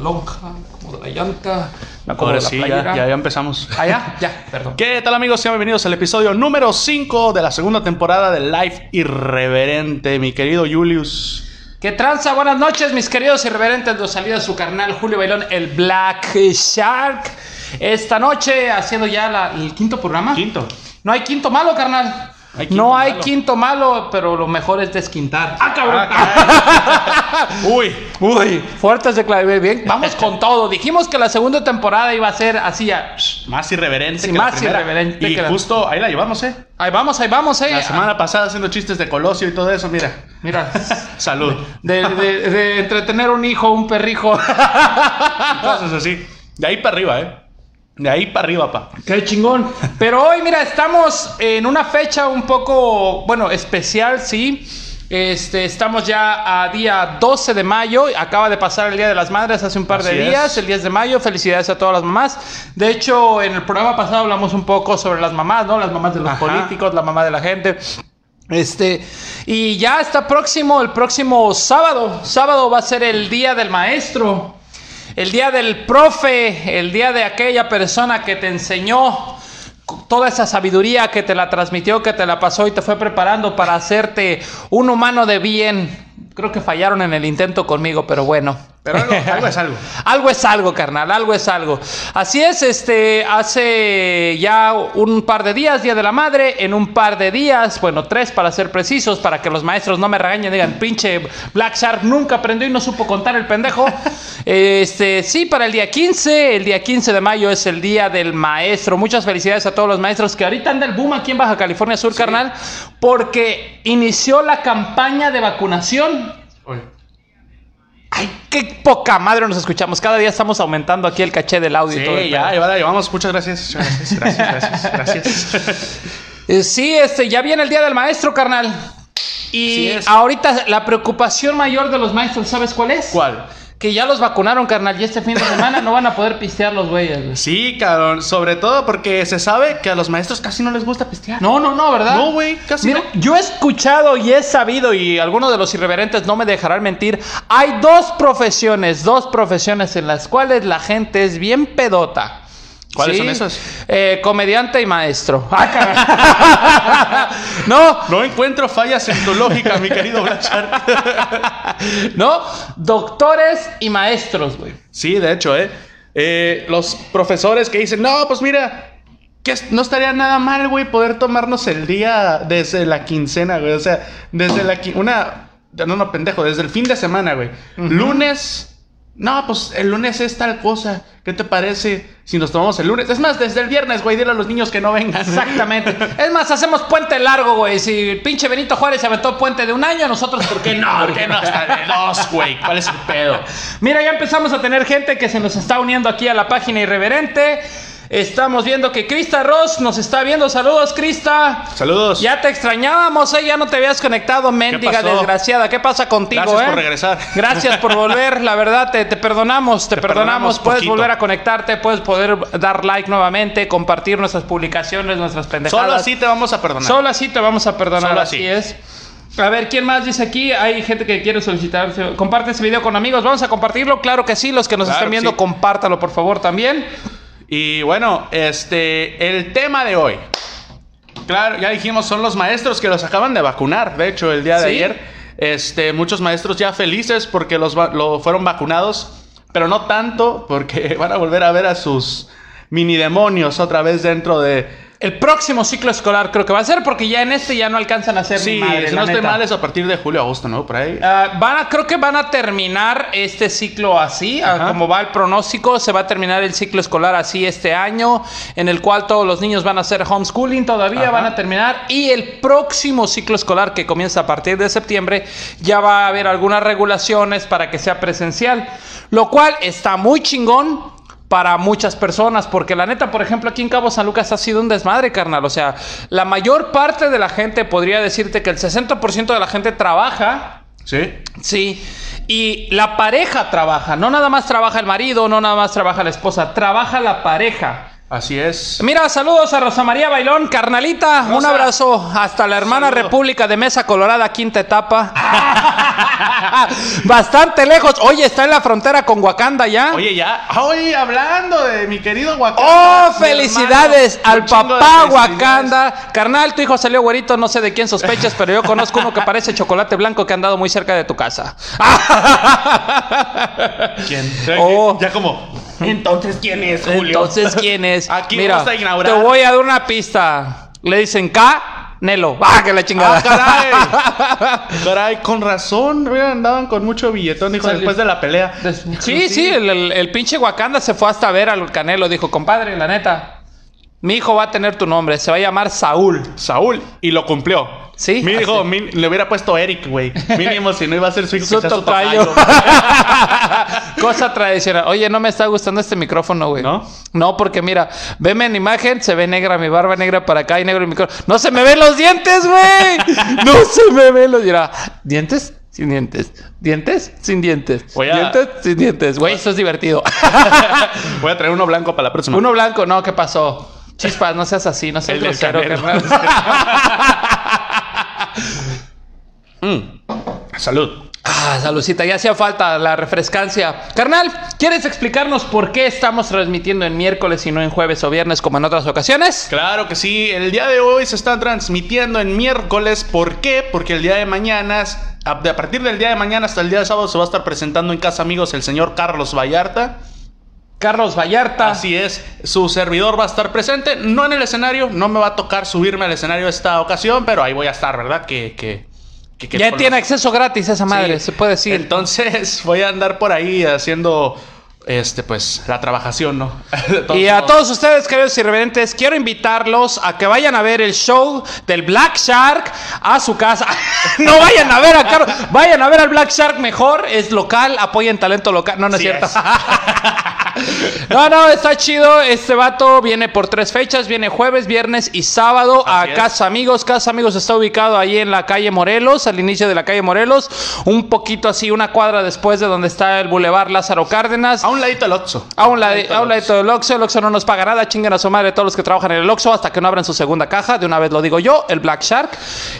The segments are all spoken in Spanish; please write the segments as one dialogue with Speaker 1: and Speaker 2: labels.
Speaker 1: lonja, como de la llanta.
Speaker 2: Ahora
Speaker 1: de la
Speaker 2: sí, ya, ya, ya empezamos.
Speaker 1: Ah, ya, perdón.
Speaker 2: ¿Qué tal amigos? Sean bienvenidos al episodio número 5 de la segunda temporada de Life Irreverente, mi querido Julius.
Speaker 1: ¿Qué tranza? Buenas noches, mis queridos irreverentes. Los salió de su carnal Julio Bailón, el Black Shark. Esta noche, haciendo ya la- el quinto programa.
Speaker 2: Quinto.
Speaker 1: No hay quinto malo, carnal.
Speaker 2: Hay
Speaker 1: no hay
Speaker 2: malo.
Speaker 1: quinto malo, pero lo mejor es desquintar. ¡Ah, cabrón!
Speaker 2: Uy,
Speaker 1: Uy, fuertes declaraciones. Bien, vamos con todo. Dijimos que la segunda temporada iba a ser así ya.
Speaker 2: más irreverente
Speaker 1: Sí,
Speaker 2: que la
Speaker 1: más
Speaker 2: primera.
Speaker 1: irreverente
Speaker 2: Y
Speaker 1: que la-
Speaker 2: justo ahí la llevamos, ¿eh?
Speaker 1: Ahí vamos, ahí vamos, eh.
Speaker 2: La semana pasada haciendo chistes de Colosio y todo eso, mira.
Speaker 1: Mira,
Speaker 2: Salud.
Speaker 1: de, de- de entretener un hijo, un perrijo.
Speaker 2: Cosas así. De ahí para arriba, ¿eh? De ahí para arriba, pa.
Speaker 1: Qué chingón. Pero hoy, mira, estamos en una fecha un poco, bueno, especial, sí. Este, estamos ya a día 12 de mayo. Acaba de pasar el Día de las Madres hace un par de días,
Speaker 2: es.
Speaker 1: el 10 de mayo. Felicidades a todas las mamás. De hecho, en el programa pasado hablamos un poco sobre las mamás, ¿no? Las mamás de los
Speaker 2: Ajá.
Speaker 1: políticos, la mamá de la gente. Este, y ya está próximo, el próximo sábado. Sábado va a ser el Día del Maestro. El día del profe, el día de aquella persona que te enseñó toda esa sabiduría, que te la transmitió, que te la pasó y te fue preparando para hacerte un humano de bien. Creo que fallaron en el intento conmigo, pero bueno.
Speaker 2: Pero algo, algo es algo.
Speaker 1: Algo es algo, carnal, algo es algo. Así es, este, hace ya un par de días, Día de la Madre, en un par de días, bueno, tres para ser precisos, para que los maestros no me regañen, digan, pinche Black Shark nunca aprendió y no supo contar el pendejo. Este, sí, para el día 15, el día 15 de mayo es el Día del Maestro. Muchas felicidades a todos los maestros que ahorita anda el boom aquí en Baja California Sur, carnal, porque inició la campaña de vacunación. Ay, qué poca madre nos escuchamos. Cada día estamos aumentando aquí el caché del audio y todo.
Speaker 2: Sí,
Speaker 1: el
Speaker 2: ya, ya la llevamos. Muchas gracias. Gracias, gracias, gracias. gracias.
Speaker 1: Eh, sí, este, ya viene el día del maestro, carnal. Y ahorita la preocupación mayor de los maestros, ¿sabes cuál es?
Speaker 2: ¿Cuál?
Speaker 1: Que ya los vacunaron, carnal. Y este fin de semana no van a poder pistear los güeyes. güey.
Speaker 2: Sí, cabrón. Sobre todo porque se sabe que a los maestros casi no les gusta pistear.
Speaker 1: No, no, no, ¿verdad?
Speaker 2: No, güey, casi
Speaker 1: Mira,
Speaker 2: no.
Speaker 1: yo he escuchado y he sabido, y algunos de los irreverentes no me dejarán mentir, hay dos profesiones, dos profesiones en las cuales la gente es bien pedota.
Speaker 2: ¿Cuáles son esas?
Speaker 1: Eh, comediante y maestro. Ah, no,
Speaker 2: No encuentro fallas en tu lógica, mi querido Blanchard.
Speaker 1: no, doctores y maestros, güey.
Speaker 2: Sí, de hecho, ¿eh? Eh, Los profesores que dicen, no, pues mira, que no estaría nada mal, güey, poder tomarnos el día desde la quincena, güey. O sea, desde la una... No, no, pendejo, desde el fin de semana, güey. Lunes... No, pues el lunes es tal cosa. ¿Qué te parece si nos tomamos el lunes? Es más, desde el viernes, güey, dile a los niños que no vengan.
Speaker 1: Exactamente. Es más, hacemos puente largo, güey. Si el pinche Benito Juárez se aventó puente de un año, nosotros, ¿por qué no?
Speaker 2: ¿Por qué no hasta de dos, güey? ¿Cuál es el pedo?
Speaker 1: Mira, ya empezamos a tener gente que se nos está uniendo aquí a la página irreverente. Estamos viendo que Krista Ross nos está viendo. Saludos, Krista.
Speaker 2: Saludos.
Speaker 1: Ya te extrañábamos, ¿eh? Ya no te habías conectado, mendiga desgraciada. ¿Qué pasa contigo,
Speaker 2: Gracias
Speaker 1: eh?
Speaker 2: por regresar.
Speaker 1: Gracias por volver, la verdad, te, te perdonamos, te,
Speaker 2: Te
Speaker 1: perdonamos.
Speaker 2: perdonamos
Speaker 1: Puedes volver a conectarte, puedes poder dar like nuevamente, compartir nuestras publicaciones, nuestras pendejadas.
Speaker 2: Solo así te vamos a perdonar.
Speaker 1: Solo así te vamos a perdonar,
Speaker 2: Solo
Speaker 1: así.
Speaker 2: así.
Speaker 1: es. A ver, ¿quién más dice aquí? Hay gente que quiere solicitar. Comparte ese video con amigos. Vamos a compartirlo. Claro que sí. Los que nos
Speaker 2: Claro
Speaker 1: estén viendo,
Speaker 2: sí.
Speaker 1: compártalo por favor también.
Speaker 2: Y bueno, este, el tema de hoy. Claro, ya dijimos, son los maestros que los acaban de vacunar. De hecho, el día de
Speaker 1: Sí.
Speaker 2: ayer, este, muchos maestros ya felices porque los lo fueron vacunados, pero no tanto porque van a volver a ver a sus mini demonios otra vez dentro de...
Speaker 1: El próximo ciclo escolar creo que va a ser porque ya en este ya no alcanzan a hacer
Speaker 2: Sí,
Speaker 1: ni madre,
Speaker 2: si no estoy mal es a partir de julio, agosto, ¿no? Por ahí.
Speaker 1: Ah, van a, creo que van a terminar este ciclo así, ah, como va el pronóstico, se va a terminar el ciclo escolar así este año, en el cual todos los niños van a hacer homeschooling todavía,
Speaker 2: Ajá.
Speaker 1: van a terminar, y el próximo ciclo escolar que comienza a partir de septiembre, ya va a haber algunas regulaciones para que sea presencial, lo cual está muy chingón. Para muchas personas, porque la neta, por ejemplo, aquí en Cabo San Lucas ha sido un desmadre, carnal. O sea, la mayor parte de la gente podría decirte que el 60% de la gente trabaja
Speaker 2: Sí.
Speaker 1: Sí, y la pareja trabaja, no nada más trabaja el marido, no nada más trabaja la esposa, trabaja la pareja.
Speaker 2: Así es.
Speaker 1: Mira, saludos a Rosa María Bailón, carnalita. Un abrazo hasta la hermana
Speaker 2: Saludo.
Speaker 1: República de Mesa Colorada, quinta etapa. Bastante lejos. Oye, está en la frontera con Wakanda ya.
Speaker 2: Oye, ya. Oye, hablando de mi querido Wakanda.
Speaker 1: ¡Oh, felicidades
Speaker 2: hermano,
Speaker 1: al papá. Wakanda! Carnal, tu hijo salió güerito, no sé de quién sospechas, pero yo conozco uno que parece chocolate blanco que ha andado muy cerca de tu casa.
Speaker 2: ¿Quién?
Speaker 1: Oh.
Speaker 2: Ya como. Entonces, ¿quién es, Julio?
Speaker 1: Entonces, ¿quién es?
Speaker 2: Aquí
Speaker 1: Mira,
Speaker 2: vamos a inaugurar.
Speaker 1: te voy a dar una pista. Le dicen K, Nelo. ¡Ah, que la chingada!
Speaker 2: ¡Ah, caray! caray, con razón. Mira, andaban con mucho billetón, dijo, después de la pelea.
Speaker 1: Sí, sí, el, el- el pinche Wakanda se fue hasta ver al Canelo. Dijo, compadre, la neta, mi hijo va a tener tu nombre. Se va a llamar Saúl.
Speaker 2: Saúl. Y lo cumplió.
Speaker 1: Sí,
Speaker 2: Mi hijo, mi- le hubiera puesto Eric, güey. Mínimo, si no iba a ser su hijo,
Speaker 1: Su
Speaker 2: su
Speaker 1: tocayo. Cosa tradicional. Oye, no me está gustando este micrófono, güey.
Speaker 2: ¿No?
Speaker 1: No, porque mira, veme en imagen, se ve negra mi barba negra para acá y negro el micrófono. No se me ven los dientes, güey. No se me ven los. Mira, dientes sin dientes. Dientes sin dientes.
Speaker 2: Voy a-
Speaker 1: Dientes sin dientes. Güey, eso es divertido.
Speaker 2: Voy a traer uno blanco para la próxima.
Speaker 1: Uno blanco, no, ¿qué pasó? Chispas, no seas así, no seas
Speaker 2: El
Speaker 1: grosero.
Speaker 2: Mm. Salud.
Speaker 1: Ah, saludcita, ya hacía falta la refrescancia. Carnal, ¿quieres explicarnos por qué estamos transmitiendo en miércoles y no en jueves o viernes como en otras ocasiones?
Speaker 2: Claro que sí, el día de hoy se está transmitiendo en miércoles. ¿Por qué? Porque el día de mañana, a partir del día de mañana hasta el día de sábado, se va a estar presentando en Casa Amigos el señor Carlos Vallarta.
Speaker 1: Carlos Vallarta.
Speaker 2: Así es, su servidor va a estar presente, no en el escenario, no me va a tocar subirme al escenario esta ocasión, pero ahí voy a estar, ¿verdad? Que, que, que- que
Speaker 1: ya tiene
Speaker 2: los-
Speaker 1: acceso gratis esa madre,
Speaker 2: Sí.
Speaker 1: se puede decir.
Speaker 2: Entonces voy a andar por ahí haciendo, este, pues, la trabajación, ¿no?
Speaker 1: Y a
Speaker 2: modos.
Speaker 1: todos ustedes, queridos irreverentes, quiero invitarlos a que vayan a ver el show del Black Shark a su casa. no vayan a ver a Carlos, vayan a ver al Black Shark mejor, es local, apoyen talento local. No, no es cierto.
Speaker 2: es.
Speaker 1: no, no, está chido. Este vato viene por tres fechas, viene jueves, viernes y sábado a
Speaker 2: es.
Speaker 1: Casa Amigos. Casa Amigos está ubicado ahí en la calle Morelos, al inicio de la calle Morelos, un poquito así, una cuadra después de donde está el Boulevard Lázaro Cárdenas.
Speaker 2: A un ladito el Oxxo.
Speaker 1: A un, lado, a un ladito del Oxxo, el Oxxo no nos paga nada, chingan a su madre todos los que trabajan en el Oxxo hasta que no abran su segunda caja, de una vez lo digo yo, el Black Shark.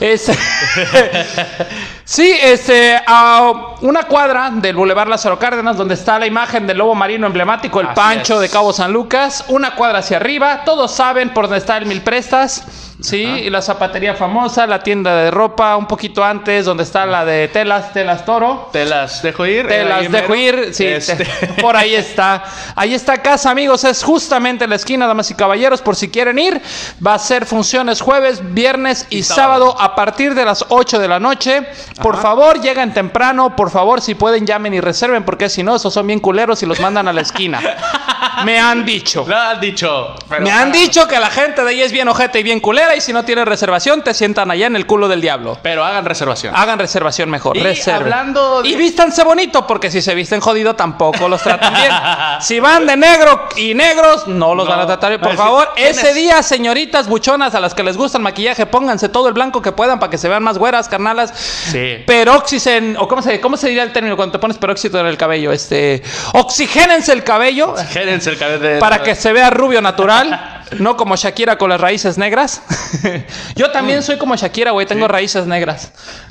Speaker 1: Es- sí, este, a una cuadra del Boulevard Lázaro Cárdenas, donde está la imagen del lobo marino emblemático, el
Speaker 2: Así
Speaker 1: Pancho
Speaker 2: es.
Speaker 1: de Cabo San Lucas, una cuadra hacia arriba, todos saben por dónde está el Mil Prestas. Sí, y la zapatería famosa, la tienda de ropa, un poquito antes, donde está la de telas, telas toro.
Speaker 2: Te las dejo ir.
Speaker 1: Te
Speaker 2: eh,
Speaker 1: dejo ir, sí,
Speaker 2: Este-
Speaker 1: te- por ahí está. Ahí está casa, amigos, es justamente en la esquina, damas y caballeros, por si quieren ir. Va a ser funciones jueves, viernes y,
Speaker 2: Y
Speaker 1: sábado.
Speaker 2: sábado.
Speaker 1: a partir de las 8 de la noche. Por
Speaker 2: Ajá.
Speaker 1: favor, lleguen temprano, por favor, si pueden llamen y reserven, porque si no, esos son bien culeros y los mandan a la esquina. Me han dicho.
Speaker 2: Lo has dicho. pero-
Speaker 1: Me han dicho que la gente de ahí es bien ojete y bien culera y si no tienen reservación te sientan allá en el culo del diablo.
Speaker 2: Pero hagan reservación.
Speaker 1: Hagan reservación mejor,
Speaker 2: Y
Speaker 1: reserven.
Speaker 2: hablando de-
Speaker 1: Y vístanse bonito, porque si se visten jodido tampoco los tratan bien. si van de negro y negros, no los
Speaker 2: No.
Speaker 1: van a tratar bien. Por favor, ese
Speaker 2: ¿Tienes?
Speaker 1: día, señoritas buchonas a las que les gusta el maquillaje, pónganse todo el blanco que puedan para que se vean más güeras, carnalas.
Speaker 2: Sí.
Speaker 1: Peróxisen, o cómo se, cómo se diría el término cuando te pones peróxido en el cabello, este, oxigénense el cabello
Speaker 2: de...
Speaker 1: para que se vea rubio natural, no como Shakira con las raíces negras. Yo también soy como Shakira, güey, tengo raíces negras.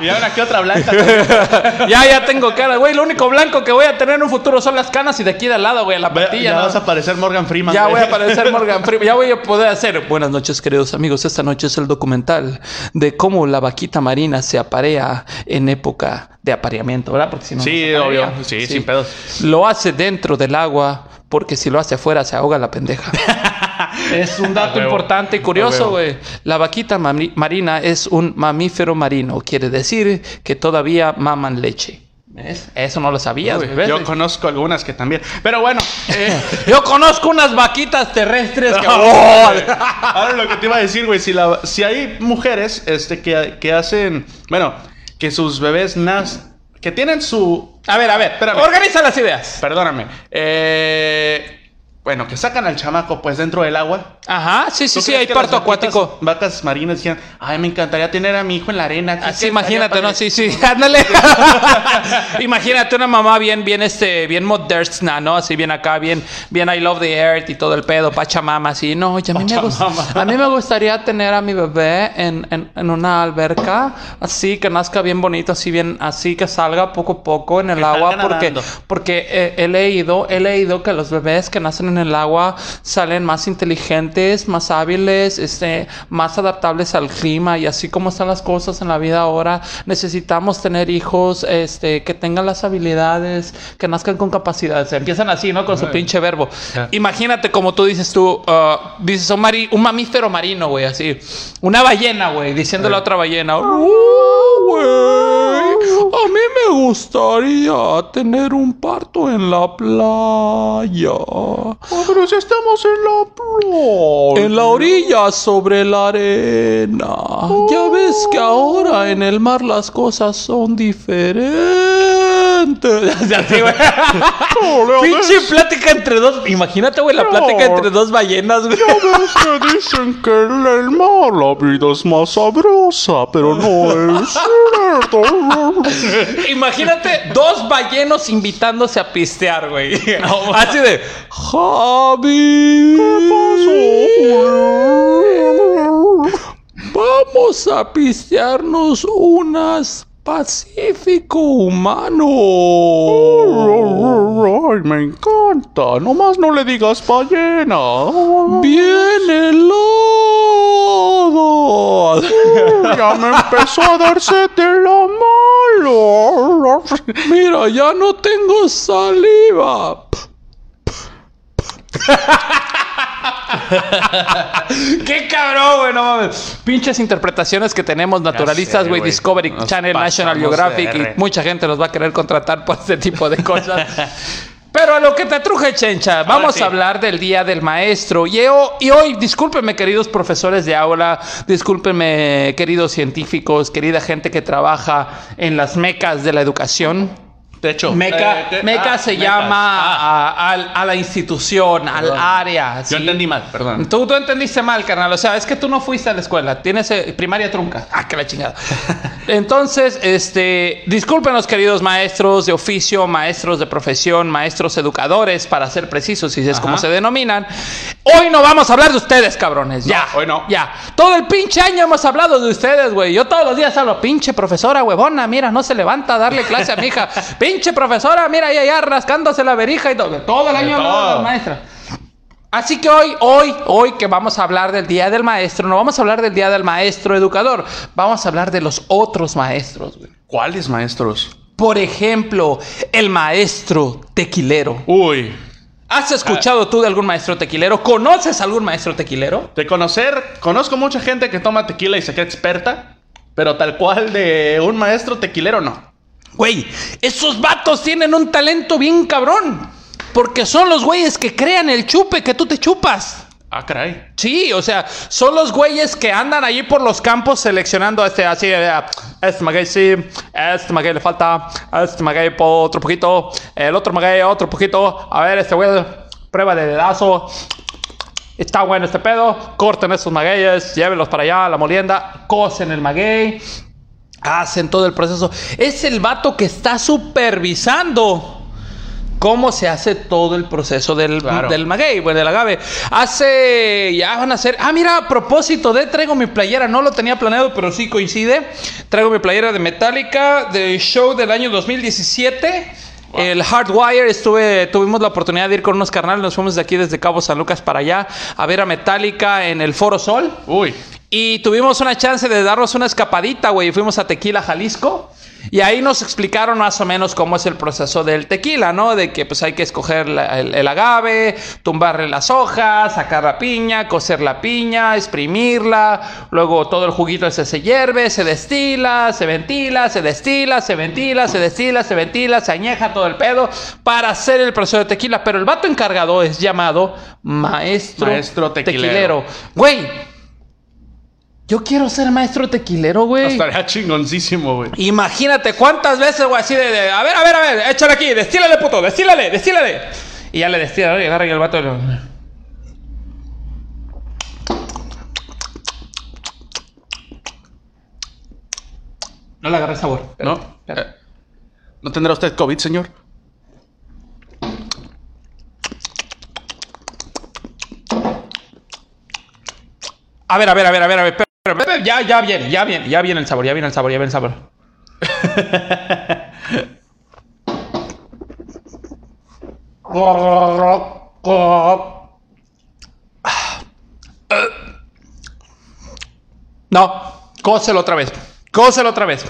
Speaker 2: Y ahora que otra blanca.
Speaker 1: ya, ya tengo cara, güey. Lo único blanco que voy a tener en un futuro son las canas y de aquí de al lado, güey, la
Speaker 2: Ve-
Speaker 1: patilla.
Speaker 2: ya
Speaker 1: ¿no?
Speaker 2: vas a parecer Morgan Freeman.
Speaker 1: Ya
Speaker 2: güey.
Speaker 1: voy a aparecer Morgan Freeman. Ya voy a poder hacer. Buenas noches, queridos amigos. Esta noche es el documental de cómo la vaquita marina se aparea en época de apareamiento, ¿verdad? Porque si no.
Speaker 2: Sí,
Speaker 1: no
Speaker 2: obvio. Sí, sin pedos.
Speaker 1: Lo hace dentro del agua porque si lo hace afuera se ahoga la pendeja. es un dato importante y curioso, güey. La vaquita marina es un mamífero marino. Quiere decir que todavía maman leche. ¿Ves? Eso no lo sabías.
Speaker 2: Yo conozco algunas que también. Pero bueno. eh,
Speaker 1: Yo conozco unas vaquitas terrestres que...
Speaker 2: Ahora lo que te iba a decir, güey, si, la- si hay mujeres este, que, que hacen, bueno, que sus bebés nacen, que tienen su...
Speaker 1: A ver, a ver,
Speaker 2: Espérame.
Speaker 1: organiza las ideas.
Speaker 2: Perdóname. eh, bueno, que sacan al chamaco pues dentro del agua.
Speaker 1: Ajá, sí, sí,
Speaker 2: ¿Tú
Speaker 1: sí, hay parto acuático.
Speaker 2: Vacas marinas decían, ay, me encantaría tener a mi hijo en la arena.
Speaker 1: Así
Speaker 2: que
Speaker 1: imagínate, ¿no?
Speaker 2: padre".
Speaker 1: Sí, sí, ándale. imagínate una mamá bien, bien, este, bien moderna, ¿no? Así bien acá, bien, bien I love the earth y todo el pedo, pachamama, así. No, y a mí, me a mí me gustaría tener a mi bebé en, en, en una alberca, así que nazca bien bonito, así bien, así que salga poco a poco en el
Speaker 2: Que
Speaker 1: agua, porque, porque eh, he leído, he leído que los bebés que nacen en el agua salen más inteligentes, más hábiles, este, más adaptables al clima y así como están las cosas en la vida ahora, necesitamos tener hijos, este, que tengan las habilidades, que nazcan con capacidades. Empiezan así, ¿no? Con su pinche verbo. Imagínate como tú dices tú, ah, dices un, mari- un mamífero marino, güey, así. Una ballena, güey, diciéndole a otra ballena. "Oh, güey, a mí me gustaría tener un parto en la playa.
Speaker 2: Oh, pero si estamos en la playa.
Speaker 1: En la orilla sobre la arena. Ya ves que ahora en el mar las cosas son diferentes. Así, güey. Pinche plática entre dos. Imagínate, güey, la plática entre dos ballenas, güey.
Speaker 2: Ya ves que dicen que en el mar la vida es más sabrosa, pero no es cierto.
Speaker 1: Imagínate dos ballenos invitándose a pistear, güey. Así de. Javi. Vamos a pistearnos unas Pacífico humano.
Speaker 2: Ay, me encanta. Nomás no le digas ballena.
Speaker 1: Bien helado.
Speaker 2: Ya me empezó a darse de la malo.
Speaker 1: Mira, ya no tengo saliva. Qué cabrón, güey, no mames. Pinches interpretaciones que tenemos naturalistas, güey. Discovery
Speaker 2: Nos
Speaker 1: Channel, National Geographic. Y mucha gente los va a querer contratar por este tipo de cosas. Pero a lo que te truje, Chencha, vamos
Speaker 2: sí.
Speaker 1: a hablar del Día del Maestro. Y, ho- y hoy, discúlpenme, queridos profesores de aula, discúlpenme, queridos científicos, querida gente que trabaja en las mecas de la educación.
Speaker 2: De hecho,
Speaker 1: Meca,
Speaker 2: eh, ¿qué?
Speaker 1: Meca
Speaker 2: Ah,
Speaker 1: se
Speaker 2: mecas.
Speaker 1: llama
Speaker 2: Ah,
Speaker 1: a, la institución, al área. ¿sí?
Speaker 2: Yo entendí mal, perdón.
Speaker 1: Tú, tú entendiste mal, carnal. O sea, es que tú no fuiste a la escuela. Tienes eh, primaria trunca. Ah, que la chingada. Entonces, este, discúlpenos, queridos maestros de oficio, maestros de profesión, maestros educadores, para ser precisos, si es como se denominan. Hoy no vamos a hablar de ustedes, cabrones. Ya.
Speaker 2: hoy no.
Speaker 1: Ya. Todo el pinche año hemos hablado de ustedes, güey. Yo todos los días hablo, pinche profesora huevona, mira, no se levanta a darle clase a mi hija. pinche profesora, mira, ya, ya, rascándose la verija y todo. Todo el año hablando de
Speaker 2: todo.
Speaker 1: las maestras. Así que hoy, hoy, hoy que vamos a hablar del Día del Maestro, no vamos a hablar del Día del Maestro Educador, vamos a hablar de los otros maestros, güey.
Speaker 2: ¿Cuáles maestros?
Speaker 1: Por ejemplo, el maestro tequilero.
Speaker 2: Uy.
Speaker 1: ¿Has escuchado tú de algún maestro tequilero? ¿Conoces algún maestro tequilero?
Speaker 2: De conocer, conozco mucha gente que toma tequila y se queda experta, pero tal cual de un maestro tequilero no.
Speaker 1: Güey, esos vatos tienen un talento bien cabrón. Porque son los güeyes que crean el chupe que tú te chupas.
Speaker 2: Ah, caray.
Speaker 1: Sí, o sea, son los güeyes que andan allí por los campos seleccionando este así, eh, este maguey sí, este maguey le falta, este maguey otro poquito, el otro maguey otro poquito, a ver, este güey, prueba de dedazo, está bueno este pedo, corten esos magueyes, llévenlos para allá a la molienda, cocen el maguey, hacen todo el proceso. Es el vato que está supervisando cómo se hace todo el proceso del,
Speaker 2: Claro.
Speaker 1: del maguey, bueno, del agave. Hace, ya van a hacer, ah, mira, a propósito de, traigo mi playera, no lo tenía planeado, pero sí coincide. Traigo mi playera de Metallica, del show del año 2017. El Hardwire, estuve, tuvimos la oportunidad de ir con unos carnales, nos fuimos de aquí desde Cabo San Lucas para allá a ver a Metallica en el Foro Sol.
Speaker 2: Uy.
Speaker 1: Y tuvimos una chance de darnos una escapadita, güey. Fuimos a Tequila, Jalisco. Y ahí nos explicaron más o menos cómo es el proceso del tequila, ¿no? De que pues hay que escoger la- el, el agave, tumbarle las hojas, sacar la piña, cocer la piña, exprimirla, luego todo el juguito ese se hierve, se destila, se ventila, se destila, se ventila, se destila, se ventila, se añeja todo el pedo para hacer el proceso de tequila. Pero el vato encargado es llamado maestro,
Speaker 2: Maestro tequilero.
Speaker 1: Güey, yo quiero ser maestro tequilero, güey.
Speaker 2: Estaría chingoncísimo, güey.
Speaker 1: Imagínate cuántas veces, güey, así de, de, a ver, a ver, a ver, échale aquí, destílale, puto, destílale, destílale. Y ya le destila. Y agarra y el vato lo... No le agarré sabor.
Speaker 2: ¿No? Eh, ¿No tendrá usted COVID, señor?
Speaker 1: A ver, a ver, a ver, a ver, a ver. Ya, ya viene, ya viene, ya viene el sabor, ya viene el sabor, ya viene el sabor. No, cóselo otra vez. Cóselo otra vez.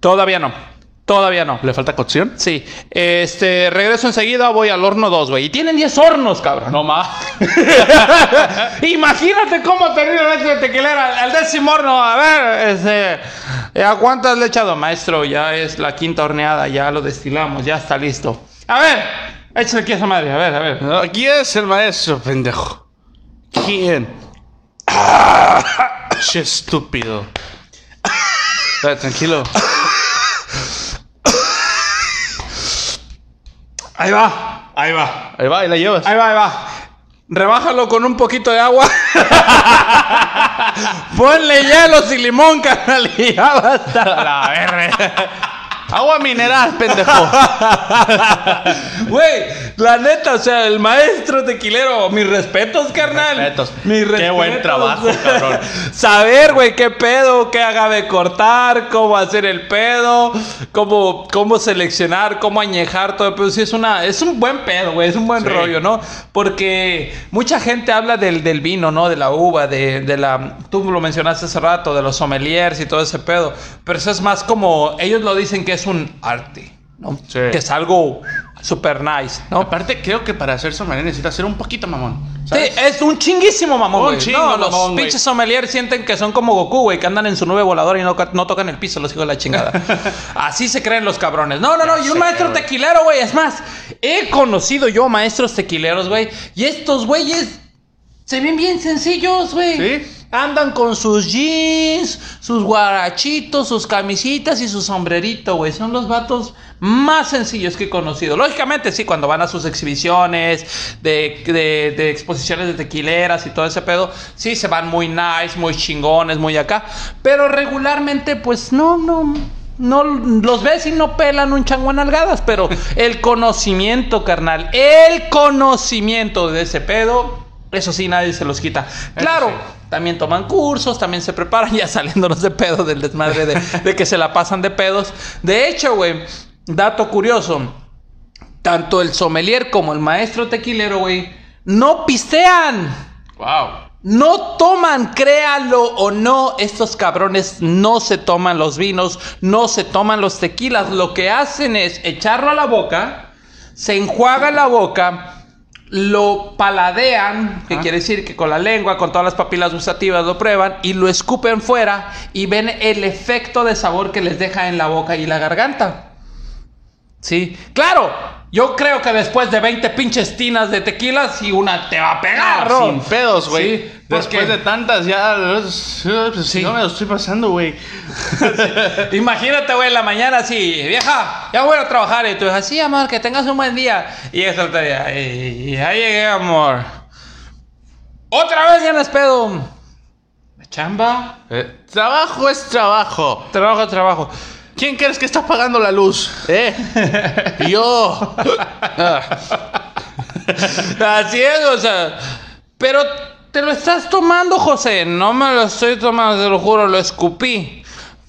Speaker 1: Todavía no. Todavía no.
Speaker 2: ¿Le falta cocción?
Speaker 1: Sí. Este, regreso enseguida, voy al horno 2, güey. Y tienen 10 hornos, cabrón.
Speaker 2: No más.
Speaker 1: Imagínate cómo el leche de tequilera al décimo horno. A ver, este, ¿a cuántas le he echado, maestro? Ya es la quinta horneada, ya lo destilamos, ya está listo. A ver, échale aquí a esa madre, a ver, a ver.
Speaker 2: ¿Quién es el maestro, pendejo? ¿Quién? Che estúpido. Eh, tranquilo.
Speaker 1: Ahí va, ahí va,
Speaker 2: Ahí va, ahí la llevas.
Speaker 1: ahí va, ahí va. Rebájalo con un poquito de agua. Ponle hielos y limón, carnal, y ya basta.
Speaker 2: La verga. Agua mineral, pendejo.
Speaker 1: Güey, la neta, o sea, el maestro tequilero, mis respetos, carnal.
Speaker 2: Respetos.
Speaker 1: Mis
Speaker 2: Qué
Speaker 1: respetos.
Speaker 2: buen trabajo, cabrón.
Speaker 1: Saber, güey, qué pedo, qué de cortar, cómo hacer el pedo, cómo, cómo seleccionar, cómo añejar todo el pedo. Sí, es, una, es un buen pedo, güey, es un buen
Speaker 2: Sí.
Speaker 1: rollo, ¿no? Porque mucha gente habla del, del vino, ¿no? De la uva, de, de la... Tú lo mencionaste hace rato, de los sommeliers y todo ese pedo. Pero eso es más como... Ellos lo dicen que es un arte, ¿no?
Speaker 2: Sí.
Speaker 1: Que es algo super nice, ¿no?
Speaker 2: Aparte, creo que para hacer sommelier necesitas ser un poquito mamón.
Speaker 1: Sí, es un chinguísimo mamón,
Speaker 2: Un
Speaker 1: güey.
Speaker 2: chingo
Speaker 1: No, los
Speaker 2: mamón,
Speaker 1: pinches sommeliers sienten que son como Goku, güey, que andan en su nube voladora y no, no tocan el piso, los hijos de la chingada. Así se creen los cabrones. No, no, no, y un maestro tequilero, güey. Es más, he conocido yo maestros tequileros, güey, y estos güeyes se ven bien sencillos, güey.
Speaker 2: Sí.
Speaker 1: Andan con sus jeans, sus guarachitos, sus camisitas y su sombrerito, güey. Son los vatos más sencillos que he conocido. Lógicamente, sí, cuando van a sus exhibiciones de, de- de exposiciones de tequileras y todo ese pedo, sí, se van muy nice, muy chingones, muy acá. Pero regularmente, pues no, no. No los ves y no pelan un chango en algadas, pero el conocimiento, carnal, el conocimiento de ese pedo, eso sí, nadie se los quita. Claro,
Speaker 2: sí.
Speaker 1: También toman cursos, también se preparan, ya saliéndonos de pedo del desmadre de, de que se la pasan de pedos. De hecho, güey, dato curioso, tanto el sommelier como el maestro tequilero, güey, no pistean.
Speaker 2: Wow.
Speaker 1: No toman, créalo o no, estos cabrones no se toman los vinos, no se toman los tequilas. Lo que hacen es echarlo a la boca, se enjuaga la boca, lo paladean, que quiere decir que con la lengua, con todas las papilas gustativas lo prueban y lo escupen fuera y ven el efecto de sabor que les deja en la boca y la garganta. Sí, claro. Yo creo que después de 20 pinches tinas de tequila, si una te va a pegar, ¿no?
Speaker 2: Sin pedos, güey.
Speaker 1: Sí,
Speaker 2: Después
Speaker 1: porque-
Speaker 2: de tantas ya. Pues,
Speaker 1: Sí.
Speaker 2: No me lo estoy pasando, güey.
Speaker 1: Imagínate, güey, en la mañana así, vieja, ya voy a trabajar. Y tú dices, sí, amor, que tengas un buen día. Y es día, "Ey, ya llegué, amor. Otra vez ya no es pedo. Chamba,
Speaker 2: Eh, trabajo es trabajo.
Speaker 1: trabajo, trabajo.
Speaker 2: ¿Quién crees que está pagando la luz? ¿Eh? Yo. Ah,
Speaker 1: Así es, o sea. Pero te lo estás tomando, José. No me lo estoy tomando, te lo juro, lo escupí.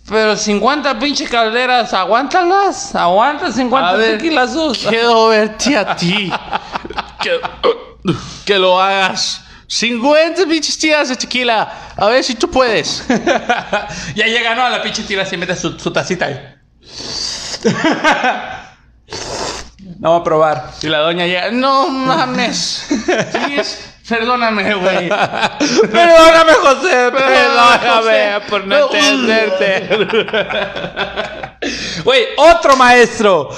Speaker 1: Pero 50 pinche calderas, aguántalas. Aguanta 50
Speaker 2: a ver,
Speaker 1: tequilazos.
Speaker 2: quiero verte a ti. Que, que lo hagas. 50 pinches tiras de tequila. A ver si tú puedes.
Speaker 1: ya llega, ¿no? A la pinche tira se mete su, su tacita ahí. Vamos a probar.
Speaker 2: Y la doña llega. No mames. Sí, es- Perdóname, güey.
Speaker 1: Perdóname, José. Perdóname
Speaker 2: José.
Speaker 1: por no entenderte. Güey, otro maestro.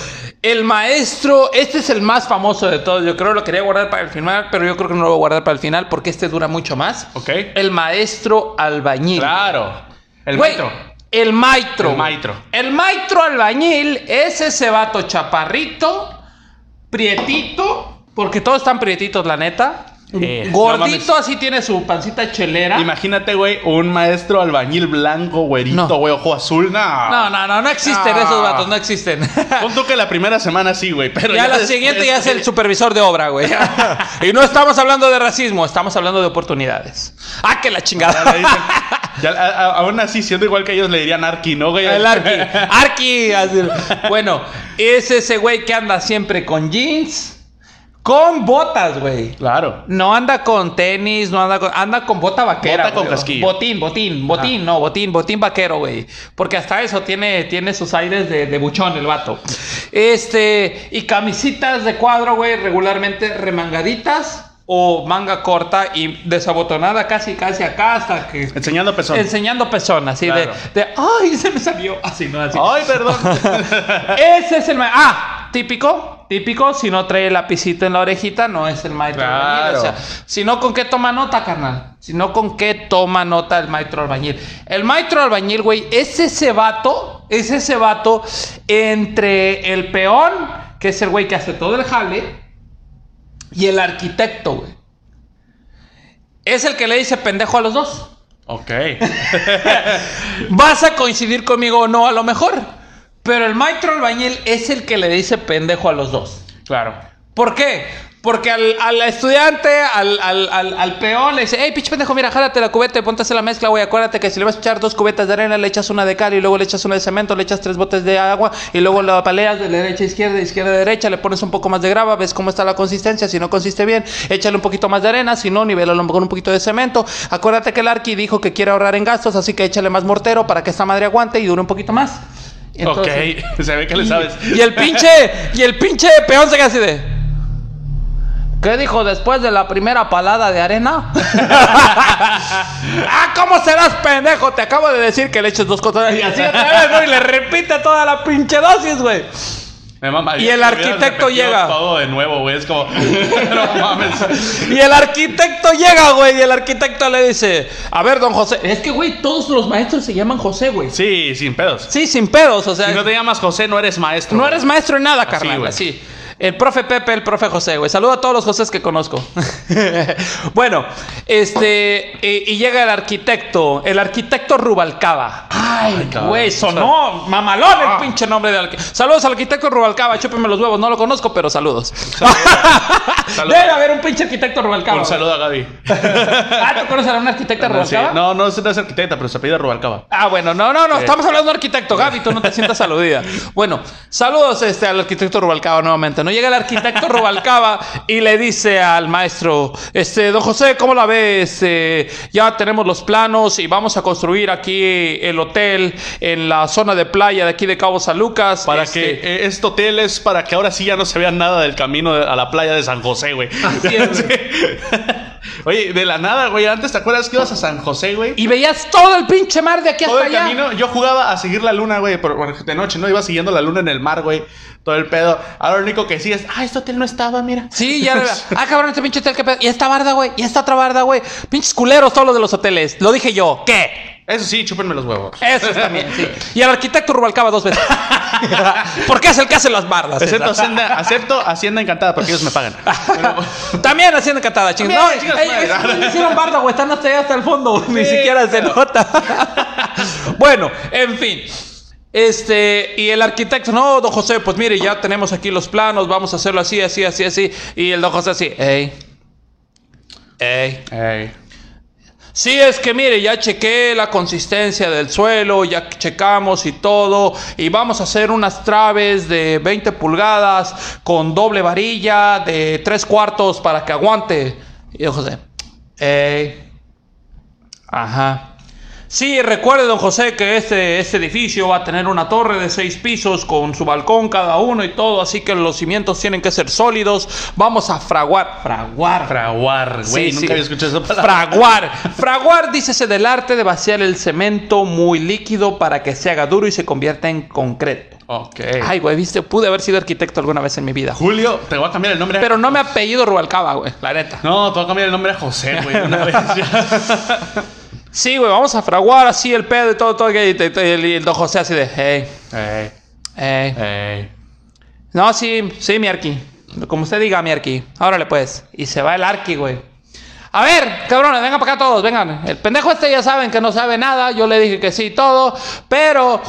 Speaker 1: El maestro, este es el más famoso de todos. Yo creo que lo quería guardar para el final, pero yo creo que no lo voy a guardar para el final porque este dura mucho más.
Speaker 2: Ok.
Speaker 1: El maestro albañil.
Speaker 2: Claro. El
Speaker 1: Güey,
Speaker 2: maestro.
Speaker 1: El maestro.
Speaker 2: El maestro.
Speaker 1: El maestro albañil es ese vato chaparrito, prietito, Porque todos están prietitos, la neta.
Speaker 2: Eh,
Speaker 1: Gordito
Speaker 2: no mames.
Speaker 1: así tiene su pancita chelera.
Speaker 2: Imagínate, güey, un maestro albañil blanco, güerito,
Speaker 1: No.
Speaker 2: güey, ojo azul. No.
Speaker 1: No, no, no, no existen
Speaker 2: No.
Speaker 1: esos vatos, no existen.
Speaker 2: Pon tú que la primera semana sí, güey, pero
Speaker 1: ya la siguiente ya es el supervisor de obra, güey. y no estamos hablando de racismo, estamos hablando de oportunidades. Ah, que la chingada.
Speaker 2: le dicen- ya, a- a- aún así, siendo igual que ellos, le dirían Arki, ¿no, güey?
Speaker 1: El Arki. Arki. así. Bueno, es ese güey que anda siempre con jeans, con botas, güey.
Speaker 2: Claro.
Speaker 1: No anda con tenis, no anda con. Anda con bota vaquera.
Speaker 2: Bota con
Speaker 1: güey.
Speaker 2: casquillo.
Speaker 1: Botín, botín, botín, no, botín, botín vaquero, güey. Porque hasta eso tiene, tiene sus aires de, de buchón el vato. Este. Y camisitas de cuadro, güey, regularmente remangaditas o manga corta y desabotonada casi, casi acá hasta que.
Speaker 2: Enseñando pezón.
Speaker 1: Enseñando pezón, así
Speaker 2: Claro.
Speaker 1: de, de. ¡Ay! Se me salió. Así, ¿no? Así.
Speaker 2: Ay, perdón.
Speaker 1: Ese es el Ah, típico, típico. Si no trae el lapicito en la orejita, no es el maestro
Speaker 2: Claro.
Speaker 1: albañil. O sea, si no, ¿con qué toma nota, carnal? Si no, ¿con qué toma nota el maestro albañil? El maestro albañil, güey, es ese vato, es ese vato entre el peón, que es el güey que hace todo el jale, y el arquitecto, güey. Es el que le dice pendejo a los dos.
Speaker 2: ok.
Speaker 1: Vas a coincidir conmigo o no, a lo mejor. Pero el maestro albañil es el que le dice pendejo a los dos.
Speaker 2: Claro.
Speaker 1: ¿Por qué? Porque al, al estudiante, al, al, al, peón, le dice, hey, pinche pendejo, mira, jálate la cubeta y hacer la mezcla, güey. Acuérdate que si le vas a echar dos cubetas de arena, le echas una de cal y luego le echas una de cemento, le echas tres botes de agua y luego la paleas de derecha a izquierda, de izquierda a derecha, le pones un poco más de grava, ves cómo está la consistencia. Si no consiste bien, échale un poquito más de arena, si no, nivélalo con un poquito de cemento. Acuérdate que el Arqui dijo que quiere ahorrar en gastos, así que échale más mortero para que esta madre aguante y dure un poquito más. Entonces-
Speaker 2: ok. Se ve que le sabes.
Speaker 1: y el pinche, y el pinche peón se queda así de. ¿Qué dijo después de la primera palada de arena? ah, ¿cómo serás pendejo? Te acabo de decir que le eches dos cosas y así otra vez, ¿no? Y le repite toda la pinche dosis, güey.
Speaker 2: Me mama,
Speaker 1: Y el arquitecto llega.
Speaker 2: Todo de nuevo, güey. Es como. no mames.
Speaker 1: Y el arquitecto llega, güey, y el arquitecto le dice, a ver, don José. Es que, güey, todos los maestros se llaman José, güey.
Speaker 2: Sí, sin pedos.
Speaker 1: Sí, sin pedos, o sea.
Speaker 2: Si no te llamas José, no eres maestro.
Speaker 1: No
Speaker 2: güey.
Speaker 1: eres maestro en nada,
Speaker 2: Así,
Speaker 1: carnal.
Speaker 2: güey.
Speaker 1: Así. El profe Pepe, el profe José, güey. Saludo a todos los Josés que conozco. bueno, este. Y, y llega el arquitecto, el arquitecto Rubalcaba. Ay, güey, sonó mamalón
Speaker 2: Ah.
Speaker 1: el pinche nombre del arquitecto. Saludos al arquitecto Rubalcaba, chúpenme los huevos, no lo conozco, pero saludos.
Speaker 2: Saludos.
Speaker 1: Debe haber un pinche arquitecto Rubalcaba.
Speaker 2: Un saludo a Gaby.
Speaker 1: Ah, ¿tú conoces a una arquitecta
Speaker 2: Sí.
Speaker 1: Rubalcaba?
Speaker 2: No, no no es arquitecta, pero se apellida Rubalcaba.
Speaker 1: Ah, bueno, no, no, no, estamos hablando de un arquitecto, Gaby, tú no te sientas aludida. Bueno, saludos este, al arquitecto Rubalcaba nuevamente. No llega el arquitecto Rubalcaba y le dice al maestro, este, don José, ¿cómo la ves? Eh, ya tenemos los planos y vamos a construir aquí el hotel en la zona de playa de aquí de Cabo San Lucas.
Speaker 2: Para
Speaker 1: Este,
Speaker 2: que eh, este hotel es para que ahora sí ya no se vea nada del camino de- a la playa de San José, güey.
Speaker 1: Así es, güey.
Speaker 2: Oye, de la nada, güey. Antes, ¿te acuerdas que ibas a San José, güey?
Speaker 1: Y veías todo el pinche mar de aquí
Speaker 2: Todo
Speaker 1: hasta
Speaker 2: el
Speaker 1: allá.
Speaker 2: camino, yo jugaba a seguir la luna, güey, por- por- de noche, ¿no? Iba siguiendo la luna en el mar, güey. Todo el pedo. Ahora lo único que sí es, ah, este hotel no estaba, mira.
Speaker 1: Sí, ya. ah, cabrón, este pinche hotel, qué pedo. Y esta barda, güey. Y esta otra barda, güey. Pinches culeros todos los de los hoteles. Lo dije yo. ¿Qué?
Speaker 2: Eso sí, chúpenme los huevos.
Speaker 1: Eso también, sí. Y el arquitecto Rubalcaba dos veces. Porque es el que hace las bardas.
Speaker 2: Acepto Hacienda, acepto Hacienda Encantada porque ellos me pagan.
Speaker 1: También haciendo encantada, chingos. No, hicieron barda, güey. Están hasta allá, hasta el fondo. Ni siquiera se nota. bueno, en fin. Este, y el arquitecto, no, don José, pues mire, ya tenemos aquí los planos, vamos a hacerlo así, así, así, así. Y el don José así, ey, ey.
Speaker 2: Ey.
Speaker 1: Sí, es que mire, ya chequé la consistencia del suelo, ya checamos y todo, y vamos a hacer unas traves de 20 pulgadas con doble varilla de 3 cuartos para que aguante. Y yo, José, ey, ajá. Sí, recuerde, don José, que este, este edificio va a tener una torre de seis pisos con su balcón cada uno y todo, así que los cimientos tienen que ser sólidos. Vamos a fraguar. Fraguar.
Speaker 2: Fraguar, güey.
Speaker 1: Sí,
Speaker 2: nunca
Speaker 1: sí.
Speaker 2: había escuchado esa palabra.
Speaker 1: Fraguar. Fraguar, dícese del arte de vaciar el cemento muy líquido para que se haga duro y se convierta en concreto.
Speaker 2: Ok.
Speaker 1: Ay, güey, viste, pude haber sido arquitecto alguna vez en mi vida.
Speaker 2: Julio, te voy a cambiar el nombre.
Speaker 1: Pero no me apellido Rubalcaba, güey, la neta.
Speaker 2: No, te voy a cambiar el nombre a José, güey. Una vez.
Speaker 1: Sí, güey, vamos a fraguar así el pedo y todo, todo. Y, el, don José así de, hey,
Speaker 2: Ey,
Speaker 1: hey.
Speaker 2: ey.
Speaker 1: No, sí, sí, mi arqui. Como usted diga, mi arqui. Órale, pues. Y se va el arqui, güey. A ver, cabrones, vengan para acá todos, vengan. El pendejo este ya saben que no sabe nada. Yo le dije que sí, todo. Pero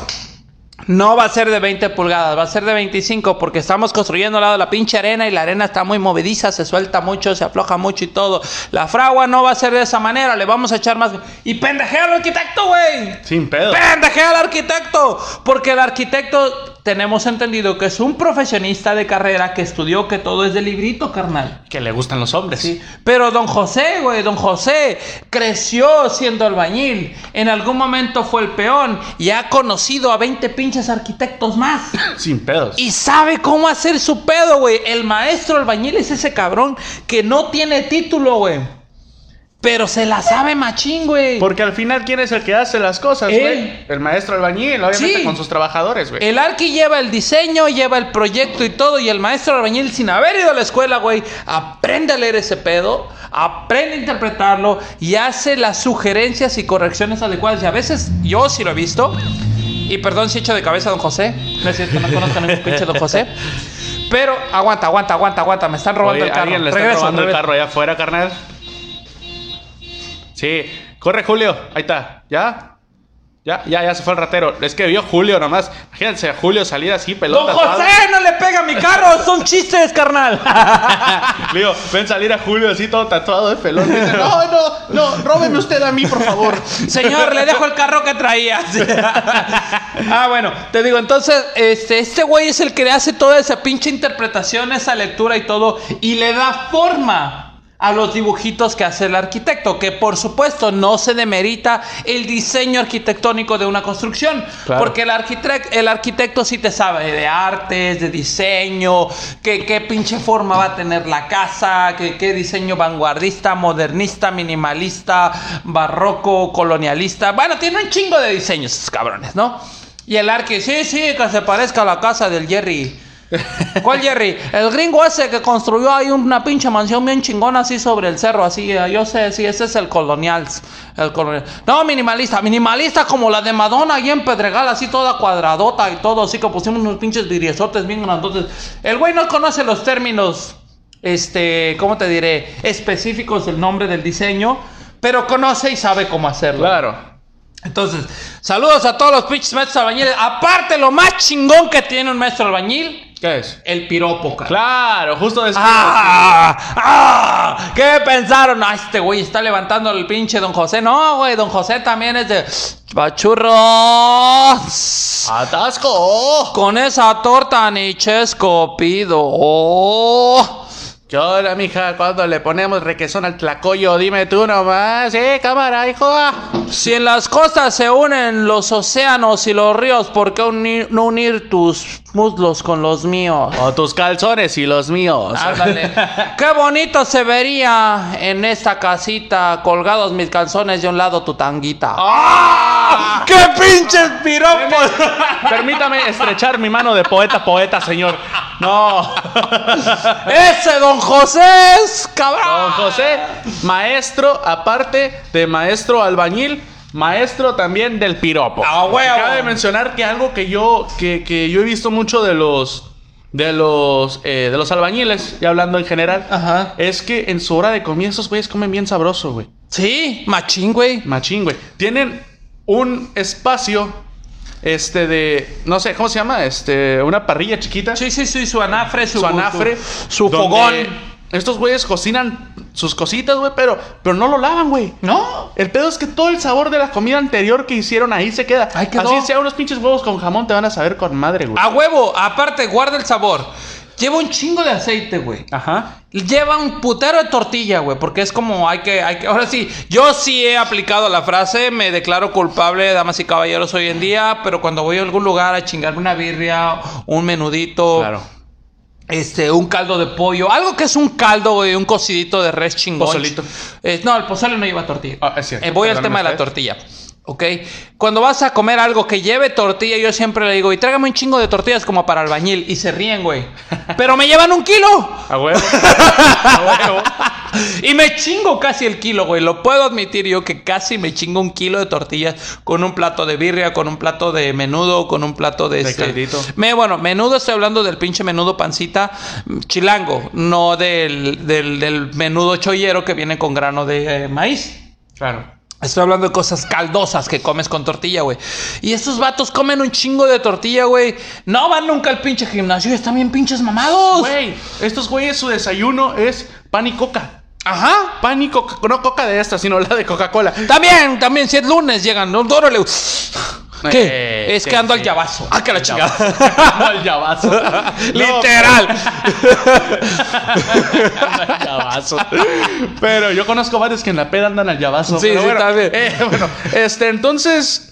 Speaker 1: no va a ser de 20 pulgadas, va a ser de 25 porque estamos construyendo al lado de la pinche arena y la arena está muy movediza, se suelta mucho, se afloja mucho y todo. La fragua no va a ser de esa manera, le vamos a echar más... Y pendejea al arquitecto, güey.
Speaker 2: Sin pedo.
Speaker 1: Pendejea al arquitecto. Porque el arquitecto tenemos entendido que es un profesionista de carrera que estudió que todo es de librito, carnal.
Speaker 2: Que le gustan los hombres.
Speaker 1: Sí. Pero don José, güey, don José creció siendo albañil. En algún momento fue el peón y ha conocido a 20 pinches arquitectos más.
Speaker 2: Sin pedos.
Speaker 1: Y sabe cómo hacer su pedo, güey. El maestro albañil es ese cabrón que no tiene título, güey. Pero se la sabe machín, güey.
Speaker 2: Porque al final, ¿quién es el que hace las cosas,
Speaker 1: Él.
Speaker 2: güey? El maestro albañil, obviamente
Speaker 1: Sí.
Speaker 2: con sus trabajadores, güey.
Speaker 1: El arqui lleva el diseño, lleva el proyecto y todo. Y el maestro albañil, sin haber ido a la escuela, güey, aprende a leer ese pedo, aprende a interpretarlo y hace las sugerencias y correcciones adecuadas. Y a veces yo sí lo he visto. Y perdón si echo de cabeza a don José. No es cierto, no conozco a ningún pinche don José. Pero aguanta, aguanta, aguanta, aguanta. Me están robando
Speaker 2: Oye,
Speaker 1: el carro.
Speaker 2: ¿Alguien le está
Speaker 1: Regreso,
Speaker 2: robando el
Speaker 1: regreso.
Speaker 2: carro allá afuera, carnal? Sí. Corre, Julio. Ahí está. ¿Ya? Ya, ya, ya se fue el ratero. Es que vio Julio nomás. Imagínense a Julio salir así,
Speaker 1: ¡Don
Speaker 2: pelota.
Speaker 1: José! ¡No le pega a mi carro! ¡Son chistes, carnal!
Speaker 2: Le digo, ven salir a Julio así todo tatuado de pelón. Dice, no, no, no, róbeme usted a mí, por favor.
Speaker 1: Señor, le dejo el carro que traía. ah, bueno, te digo, entonces, este, este güey es el que le hace toda esa pinche interpretación, esa lectura y todo, y le da forma a los dibujitos que hace el arquitecto, que por supuesto no se demerita el diseño arquitectónico de una construcción,
Speaker 2: Claro.
Speaker 1: porque el, arquitect- el arquitecto sí te sabe de artes, de diseño, que, qué pinche forma va a tener la casa, que, qué diseño vanguardista, modernista, minimalista, barroco, colonialista. Bueno, tiene un chingo de diseños estos cabrones, ¿no? Y el arqui, sí, sí, que se parezca a la casa del Jerry. ¿Cuál Jerry? El gringo ese que construyó ahí una pinche mansión bien chingona así sobre el cerro, así, eh, yo sé, sí, ese es el colonial. El colonial. No, minimalista, minimalista como la de Madonna ahí en Pedregal, así toda cuadradota y todo, así que pusimos unos pinches vidriesotes bien grandotes. El güey no conoce los términos, este, ¿cómo te diré? Específicos del nombre del diseño, pero conoce y sabe cómo hacerlo.
Speaker 2: Claro.
Speaker 1: Entonces, saludos a todos los pinches maestros albañiles. Aparte, lo más chingón que tiene un maestro albañil,
Speaker 2: ¿Qué es?
Speaker 1: el piropo, cara.
Speaker 2: Claro, justo después.
Speaker 1: ¡Ah! ¡Ah! ¿Qué pensaron? Ah, este güey está levantando el pinche don José. No, güey, don José también es de pachurros.
Speaker 2: ¡Atasco!
Speaker 1: Con esa torta nichesco pido. Oh.
Speaker 2: ¿Qué hora, mija? ¿Cuándo le ponemos requesón al tlacoyo? Dime tú nomás. ¿Eh, cámara, hijo?
Speaker 1: Si en las costas se unen los océanos y los ríos, ¿por qué unir- no unir tus muslos con los míos?
Speaker 2: O tus calzones y los míos.
Speaker 1: Ándale. Qué bonito se vería en esta casita colgados mis calzones de un lado tu tanguita.
Speaker 2: ¡Ah!
Speaker 1: ¡Qué pinches piropos!
Speaker 2: Permítame estrechar mi mano de poeta, poeta, señor. No.
Speaker 1: Ese don José es cabrón.
Speaker 2: Don José, maestro, aparte de maestro albañil, maestro también del piropo.
Speaker 1: ¡A huevo!
Speaker 2: Cabe mencionar que algo que yo, que, que yo he visto mucho de los de los eh, de los albañiles, ya hablando en general,
Speaker 1: Ajá.
Speaker 2: es que en su hora de comida esos güeyes comen bien sabroso, güey.
Speaker 1: Sí, machín, güey.
Speaker 2: Machín, güey. Tienen un espacio este de no sé, ¿cómo se llama? Este, una parrilla chiquita.
Speaker 1: Sí, sí, sí, su anafre, su,
Speaker 2: su anafre,
Speaker 1: su, fogón.
Speaker 2: Estos güeyes cocinan sus cositas, güey, pero, pero no lo lavan, güey.
Speaker 1: ¿No?
Speaker 2: El pedo es que todo el sabor de la comida anterior que hicieron ahí se queda.
Speaker 1: Ahí quedó.
Speaker 2: Así sea unos pinches huevos con jamón, te van a saber con madre, güey.
Speaker 1: A huevo, aparte, guarda el sabor. Lleva un chingo de aceite, güey.
Speaker 2: Ajá.
Speaker 1: Lleva un putero de tortilla, güey, porque es como hay que, hay que, ahora sí, yo sí he aplicado la frase, me declaro culpable, damas y caballeros, hoy en día, pero cuando voy a algún lugar a chingarme una birria, un menudito,
Speaker 2: Claro.
Speaker 1: Este, un caldo de pollo, algo que es un caldo, güey, un cocidito de res chingón.
Speaker 2: Pozolito.
Speaker 1: Eh, no, el pozole no lleva tortilla.
Speaker 2: Ah, es cierto.
Speaker 1: Eh, voy al tema de la tortilla. ¿Ok? Cuando vas a comer algo que lleve tortilla, yo siempre le digo, y tráigame un chingo de tortillas como para albañil. Y se ríen, güey. Pero me llevan un kilo.
Speaker 2: A huevo. A huevo.
Speaker 1: Y me chingo casi el kilo, güey. Lo puedo admitir yo que casi me chingo un kilo de tortillas con un plato de birria, con un plato de menudo, con un plato de,
Speaker 2: De
Speaker 1: este-
Speaker 2: caldito.
Speaker 1: Me, bueno, menudo estoy hablando del pinche menudo pancita mm, chilango, no del, del, del menudo chollero que viene con grano de eh, maíz.
Speaker 2: Claro.
Speaker 1: Estoy hablando de cosas caldosas que comes con tortilla, güey. Y estos vatos comen un chingo de tortilla, güey. No van nunca al pinche gimnasio están bien pinches mamados.
Speaker 2: Güey, estos güeyes su desayuno es pan y coca.
Speaker 1: Ajá.
Speaker 2: Pan y coca. No coca de esta, sino la de Coca-Cola.
Speaker 1: También, también, si es lunes, llegan. No, órale. ¿Qué?
Speaker 2: Eh,
Speaker 1: es que ando al llavazo. Ah, que la chingada.
Speaker 2: al llavazo.
Speaker 1: Literal.
Speaker 2: al llavazo. Pero yo conozco varios que en la peda andan al llavazo.
Speaker 1: Sí,
Speaker 2: pero
Speaker 1: sí,
Speaker 2: bueno,
Speaker 1: también.
Speaker 2: eh, bueno, este, entonces.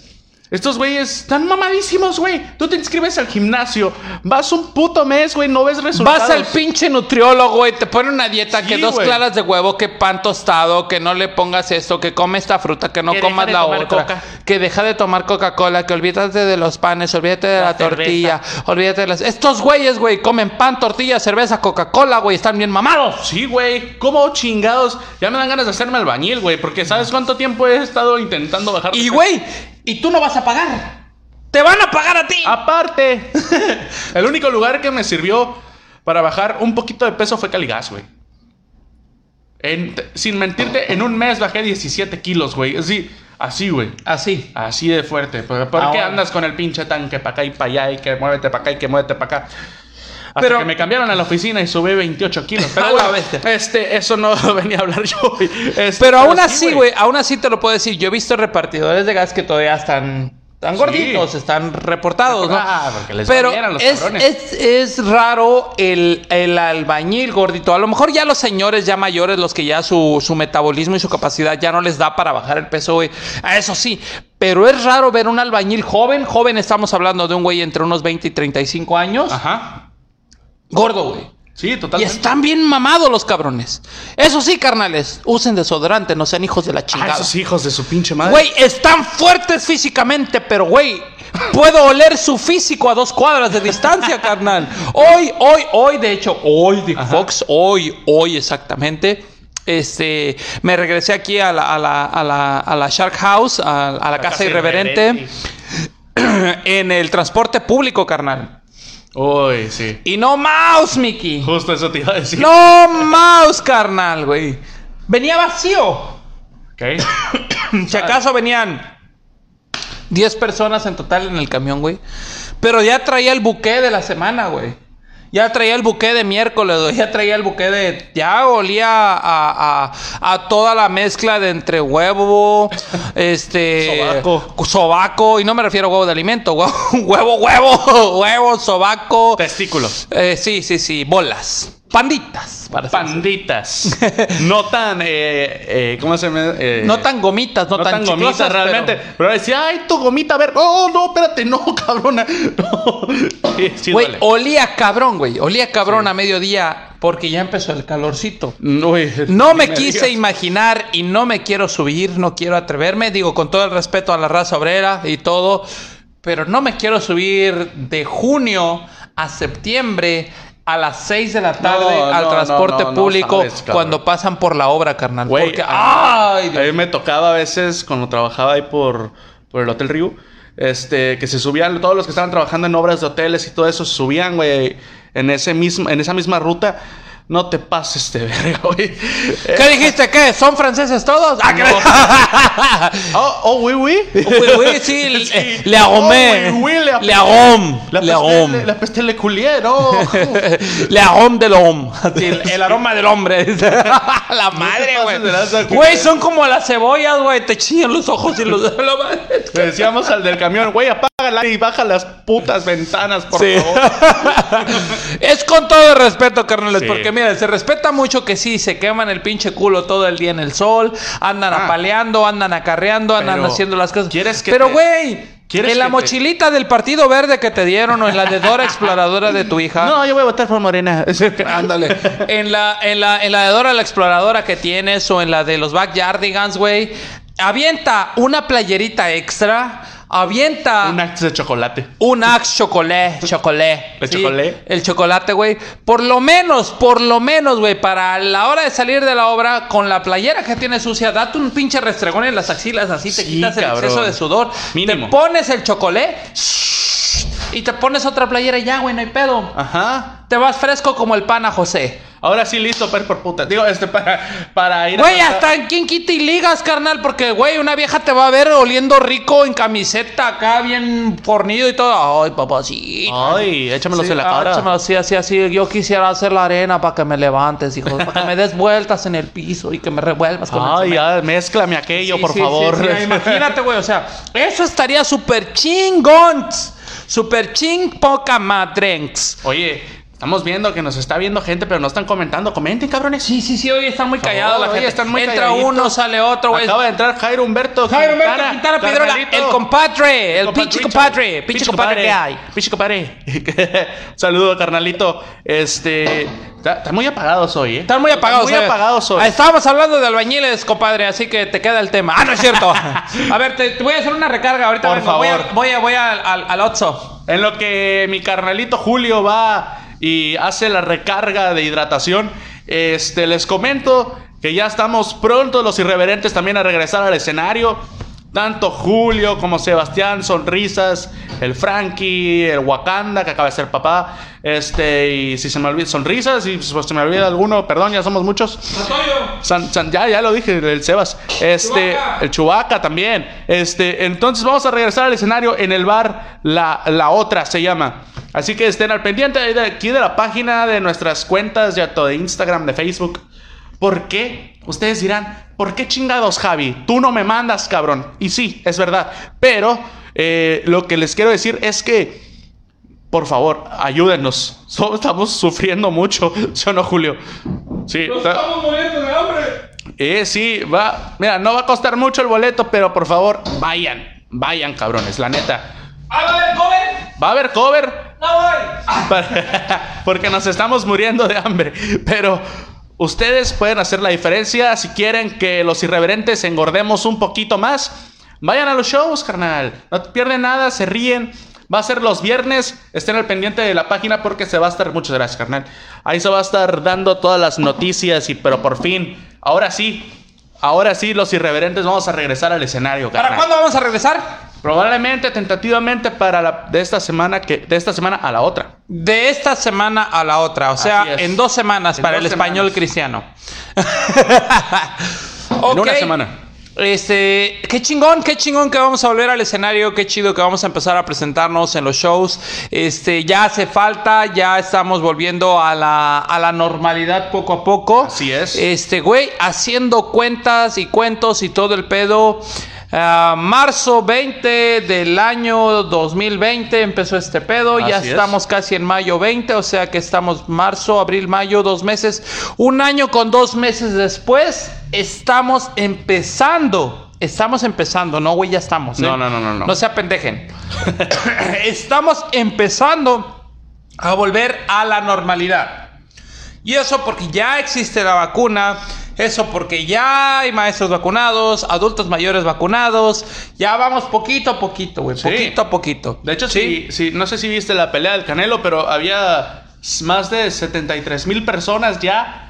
Speaker 2: Estos güeyes están mamadísimos, güey. Tú te inscribes al gimnasio, vas un puto mes, güey, no ves resultados.
Speaker 1: Vas al pinche nutriólogo y te pone una dieta que dos
Speaker 2: güey.
Speaker 1: claras de huevo, que pan tostado, que no le pongas esto, que come esta fruta, que no
Speaker 2: Que
Speaker 1: comas la otra,
Speaker 2: coca.
Speaker 1: que deja de tomar Coca-Cola, que olvídate de los panes, olvídate de la,
Speaker 2: La
Speaker 1: tortilla, olvídate de las... Estos güeyes, güey, comen pan, tortilla, cerveza, Coca-Cola, güey, están bien mamados.
Speaker 2: Sí, güey. ¿Cómo chingados? Ya me dan ganas de hacerme albañil, güey. Porque ¿sabes cuánto tiempo he estado intentando bajar?
Speaker 1: Y, güey, y tú no vas a pagar. Te van a pagar a ti.
Speaker 2: Aparte, el único lugar que me sirvió para bajar un poquito de peso fue Caligas, güey. En- sin mentirte, en un mes bajé 17 kilos, güey. Así, así, güey.
Speaker 1: Así.
Speaker 2: Así de fuerte. ¿Por, por qué andas con el pinche tanque para acá y para allá y que muévete para acá y que muévete para acá? Hasta
Speaker 1: Pero-
Speaker 2: que me cambiaron a la oficina y subí 28 kilos. Pero
Speaker 1: A la
Speaker 2: bueno, este, eso no venía a hablar yo. Este,
Speaker 1: Pero aún
Speaker 2: sí,
Speaker 1: así, güey, aún así te lo puedo decir. Yo he visto repartidores de gas que todavía están
Speaker 2: Sí.
Speaker 1: gorditos, están reportados, ¿no?
Speaker 2: Ah, porque les
Speaker 1: Pero
Speaker 2: los
Speaker 1: es, es, es raro el, el albañil gordito. A lo mejor ya los señores ya mayores, los que ya su, su metabolismo y su capacidad ya no les da para bajar el peso, güey. A Eso sí. Pero es raro ver un albañil joven. Joven estamos hablando de un güey entre unos 20 y 35 años.
Speaker 2: Ajá.
Speaker 1: Gordo, güey.
Speaker 2: Sí,
Speaker 1: Y
Speaker 2: totalmente.
Speaker 1: están bien mamados los cabrones. Eso sí, carnales, usen desodorante, no sean hijos de la
Speaker 2: Ah,
Speaker 1: chingada.
Speaker 2: esos hijos de su pinche madre.
Speaker 1: Güey, están fuertes físicamente, pero güey, puedo oler su físico a dos cuadras de distancia, carnal. Hoy, hoy, hoy, de hecho, hoy, Dick Fox, hoy, hoy exactamente. Este, me regresé aquí a la, a la, a la, a la Shark House, a, a la, casa, irreverente, en el transporte público, carnal.
Speaker 2: Uy, sí.
Speaker 1: Y no mouse, Mickey.
Speaker 2: Justo eso te iba a decir.
Speaker 1: No mouse, carnal, güey. Venía vacío.
Speaker 2: Ok.
Speaker 1: Si acaso venían 10 personas en total en el camión, güey. Pero ya traía el buque de la semana, güey. Ya traía el buque de miércoles. Ya traía el buque de. Ya olía a, a- a toda la mezcla de entre huevo, este.
Speaker 2: Sobaco.
Speaker 1: Sobaco. Y no me refiero a huevo de alimento, huevo, huevo, huevo, huevo, sobaco.
Speaker 2: Testículos.
Speaker 1: Eh, sí, sí, sí. Bolas. Panditas. Para
Speaker 2: Panditas. no tan, eh, eh, ¿cómo se llama? Eh,
Speaker 1: No tan gomitas, no,
Speaker 2: no
Speaker 1: tan,
Speaker 2: tan gomitas realmente.
Speaker 1: pero-
Speaker 2: Pero... decía, ay, tu gomita, a ver. No, no, espérate, no, cabrona. No. Sí, sí
Speaker 1: Güey,
Speaker 2: duele.
Speaker 1: olía cabrón, güey. Olía cabrón a mediodía porque ya empezó el calorcito.
Speaker 2: Uy,
Speaker 1: No me quise
Speaker 2: digas.
Speaker 1: imaginar y no me quiero subir, no quiero atreverme. Digo, con todo el respeto a la raza obrera y todo. Pero no me quiero subir de junio a septiembre a las 6 de la tarde
Speaker 2: No,
Speaker 1: al
Speaker 2: no,
Speaker 1: transporte
Speaker 2: no,
Speaker 1: público
Speaker 2: sabes,
Speaker 1: cuando pasan por la obra, carnal.
Speaker 2: Güey,
Speaker 1: porque,
Speaker 2: a- mí me tocaba a veces cuando trabajaba ahí por, por el Hotel Río, este, que se subían, todos los que estaban trabajando en obras de hoteles y todo eso, se subían, güey, en, ese mismo, en esa misma ruta. No te pases de verga, güey.
Speaker 1: ¿Qué dijiste? ¿Qué? ¿Son franceses todos? Ah, ¿qué-
Speaker 2: Oh, oh, oui, oui.
Speaker 1: Oui, oui, sí, le-
Speaker 2: Sí.
Speaker 1: le.
Speaker 2: Oh, oui, oui, le
Speaker 1: Le
Speaker 2: apesté.
Speaker 1: arôme.
Speaker 2: La
Speaker 1: Le arôme.
Speaker 2: le- la peste le culié, ¿no?
Speaker 1: Le aroma del hombre. Así, el, el aroma del hombre. la madre, güey.
Speaker 2: güey.
Speaker 1: Son como las cebollas, güey. Te chillan los ojos y los.
Speaker 2: Le decíamos al del camión, güey, apágala y baja las putas ventanas, por
Speaker 1: Sí.
Speaker 2: favor.
Speaker 1: es con todo respeto, carnales,
Speaker 2: Sí.
Speaker 1: porque mira, se respeta mucho que sí, se queman el pinche culo todo el día en el sol, andan
Speaker 2: Ah.
Speaker 1: apaleando, andan acarreando, andan haciendo las cosas.
Speaker 2: ¿quieres que
Speaker 1: Pero, güey,
Speaker 2: ¿Quieres
Speaker 1: en la
Speaker 2: te-
Speaker 1: mochilita del partido verde que te dieron o en la de Dora Exploradora de tu hija.
Speaker 2: No, yo voy a votar por Morena.
Speaker 1: Ándale. En la, en, la, en la de Dora la Exploradora que tienes o en la de los Backyardigans, güey. avienta una playerita extra, avienta
Speaker 2: Un acto de chocolate.
Speaker 1: un Axe chocolate, chocolate.
Speaker 2: ¿El chocolate?
Speaker 1: El chocolate, güey. Por lo menos, por lo menos, güey, para la hora de salir de la obra, con la playera que tiene sucia, date un pinche restregón en las axilas, así te
Speaker 2: Sí,
Speaker 1: quitas el
Speaker 2: cabrón.
Speaker 1: exceso de sudor.
Speaker 2: Mínimo.
Speaker 1: Te pones el chocolate y te pones otra playera y ya, güey, no hay pedo.
Speaker 2: Ajá.
Speaker 1: Te vas fresco como el pana José.
Speaker 2: Ahora sí listo para ir por puta. Digo, este, para, para ir a
Speaker 1: Güey,
Speaker 2: pasar-
Speaker 1: hasta en quién quita y ligas, carnal, porque, güey, una vieja te va a ver oliendo rico en camiseta, acá bien fornido y todo. Ay, papacito.
Speaker 2: Ay, échamelos
Speaker 1: Sí,
Speaker 2: en la
Speaker 1: ah,
Speaker 2: cara.
Speaker 1: échamelo así, así, así. Yo quisiera hacer la arena para que me levantes, hijo. Para que me des vueltas en el piso y que me revuelvas con el
Speaker 2: Ay, ya, mézclame aquello,
Speaker 1: Sí,
Speaker 2: por
Speaker 1: sí,
Speaker 2: favor.
Speaker 1: imagínate, güey. O sea, eso estaría súper chingón. Súper ching poca madrenx.
Speaker 2: Oye, estamos viendo que nos está viendo gente, pero no están comentando. Comenten, cabrones.
Speaker 1: Sí, sí, sí, hoy están muy callados la gente.
Speaker 2: están muy
Speaker 1: Entra
Speaker 2: calladitos.
Speaker 1: uno, sale otro, güey.
Speaker 2: Acaba de entrar Jairo Humberto
Speaker 1: Jairo Humberto Quintana Pedrola, el compadre, el pinche compadre, pinche compadre que hay.
Speaker 2: Pinche compadre. Saludo, carnalito. Este. Está, está muy apagados hoy, ¿eh?
Speaker 1: Están muy apagados.
Speaker 2: Muy
Speaker 1: eh.
Speaker 2: apagados hoy.
Speaker 1: Estábamos hablando de albañiles, compadre, así que te queda el tema. Ah, no es cierto. a ver, te, te voy a hacer una recarga ahorita.
Speaker 2: Por
Speaker 1: vengo. Voy a,
Speaker 2: favor.
Speaker 1: voy a, voy a- al, al Otso.
Speaker 2: En lo que mi carnalito Julio va y hace la recarga de hidratación, este, les comento que ya estamos pronto los irreverentes también a regresar al escenario. Tanto Julio como Sebastián, sonrisas, el Frankie, el Wakanda, que acaba de ser papá. Este, y si se me olvida, sonrisas, y pues, se me olvida alguno, perdón, ya somos muchos. San- San- ya, ya lo dije, el Sebas. Este, el Chubaca también. Este, entonces vamos a regresar al escenario en el bar La, la Otra se llama. Así que estén al pendiente de aquí de la página de nuestras cuentas, ya todo de Instagram, de Facebook. ¿Por qué? Ustedes dirán, ¿por qué chingados, Javi? Tú no me mandas, cabrón. Y sí, es verdad. Pero eh, lo que les quiero decir es que por favor, ayúdenos. Estamos sufriendo mucho. ¿Sí o no, Julio? Sí. está-
Speaker 1: muriendo de hambre.
Speaker 2: eh, sí, va. Mira, no va a costar mucho el boleto, pero por favor, vayan. Vayan, cabrones, la neta.
Speaker 1: A ver, cover.
Speaker 2: Va a haber cover.
Speaker 1: No voy.
Speaker 2: porque nos estamos muriendo de hambre. Pero ustedes pueden hacer la diferencia. Si quieren que los irreverentes engordemos un poquito más, vayan a los shows, carnal. No pierden nada, se ríen. Va a ser los viernes. Estén al pendiente de la página porque se va a estar. Muchas gracias, carnal. Ahí se va a estar dando todas las noticias. Y pero por fin, ahora sí. Ahora sí, los irreverentes vamos a regresar al escenario,
Speaker 1: ¿Para
Speaker 2: carnal.
Speaker 1: cuándo vamos a regresar?
Speaker 2: Probablemente, tentativamente, para la, de esta semana que de esta semana a la otra.
Speaker 1: De esta semana a la otra, o sea, en dos semanas
Speaker 2: En
Speaker 1: para
Speaker 2: dos
Speaker 1: el español cristiano.
Speaker 2: En una semana.
Speaker 1: Este, qué chingón, qué chingón que vamos a volver al escenario, qué chido que vamos a empezar a presentarnos en los shows. Este, ya hace falta, ya estamos volviendo a la, a la normalidad poco a poco.
Speaker 2: Así es.
Speaker 1: Este, güey, haciendo cuentas y cuentos y todo el pedo. Ah, marzo 20 del año 2020 empezó este pedo, ya
Speaker 2: es.
Speaker 1: estamos casi en mayo 20, o sea que estamos marzo, abril, mayo, dos meses, un año con dos meses después, estamos empezando, estamos empezando, no güey, ya estamos. ¿eh?
Speaker 2: No, no, no, no, no.
Speaker 1: No se apendejen. estamos empezando a volver a la normalidad. Y eso porque ya existe la vacuna, eso porque ya hay maestros vacunados, adultos mayores vacunados, ya vamos poquito a poquito, güey,
Speaker 2: Sí.
Speaker 1: poquito a poquito.
Speaker 2: De hecho, sí. sí, no sé si viste la pelea del Canelo, pero había más de 73 mil personas ya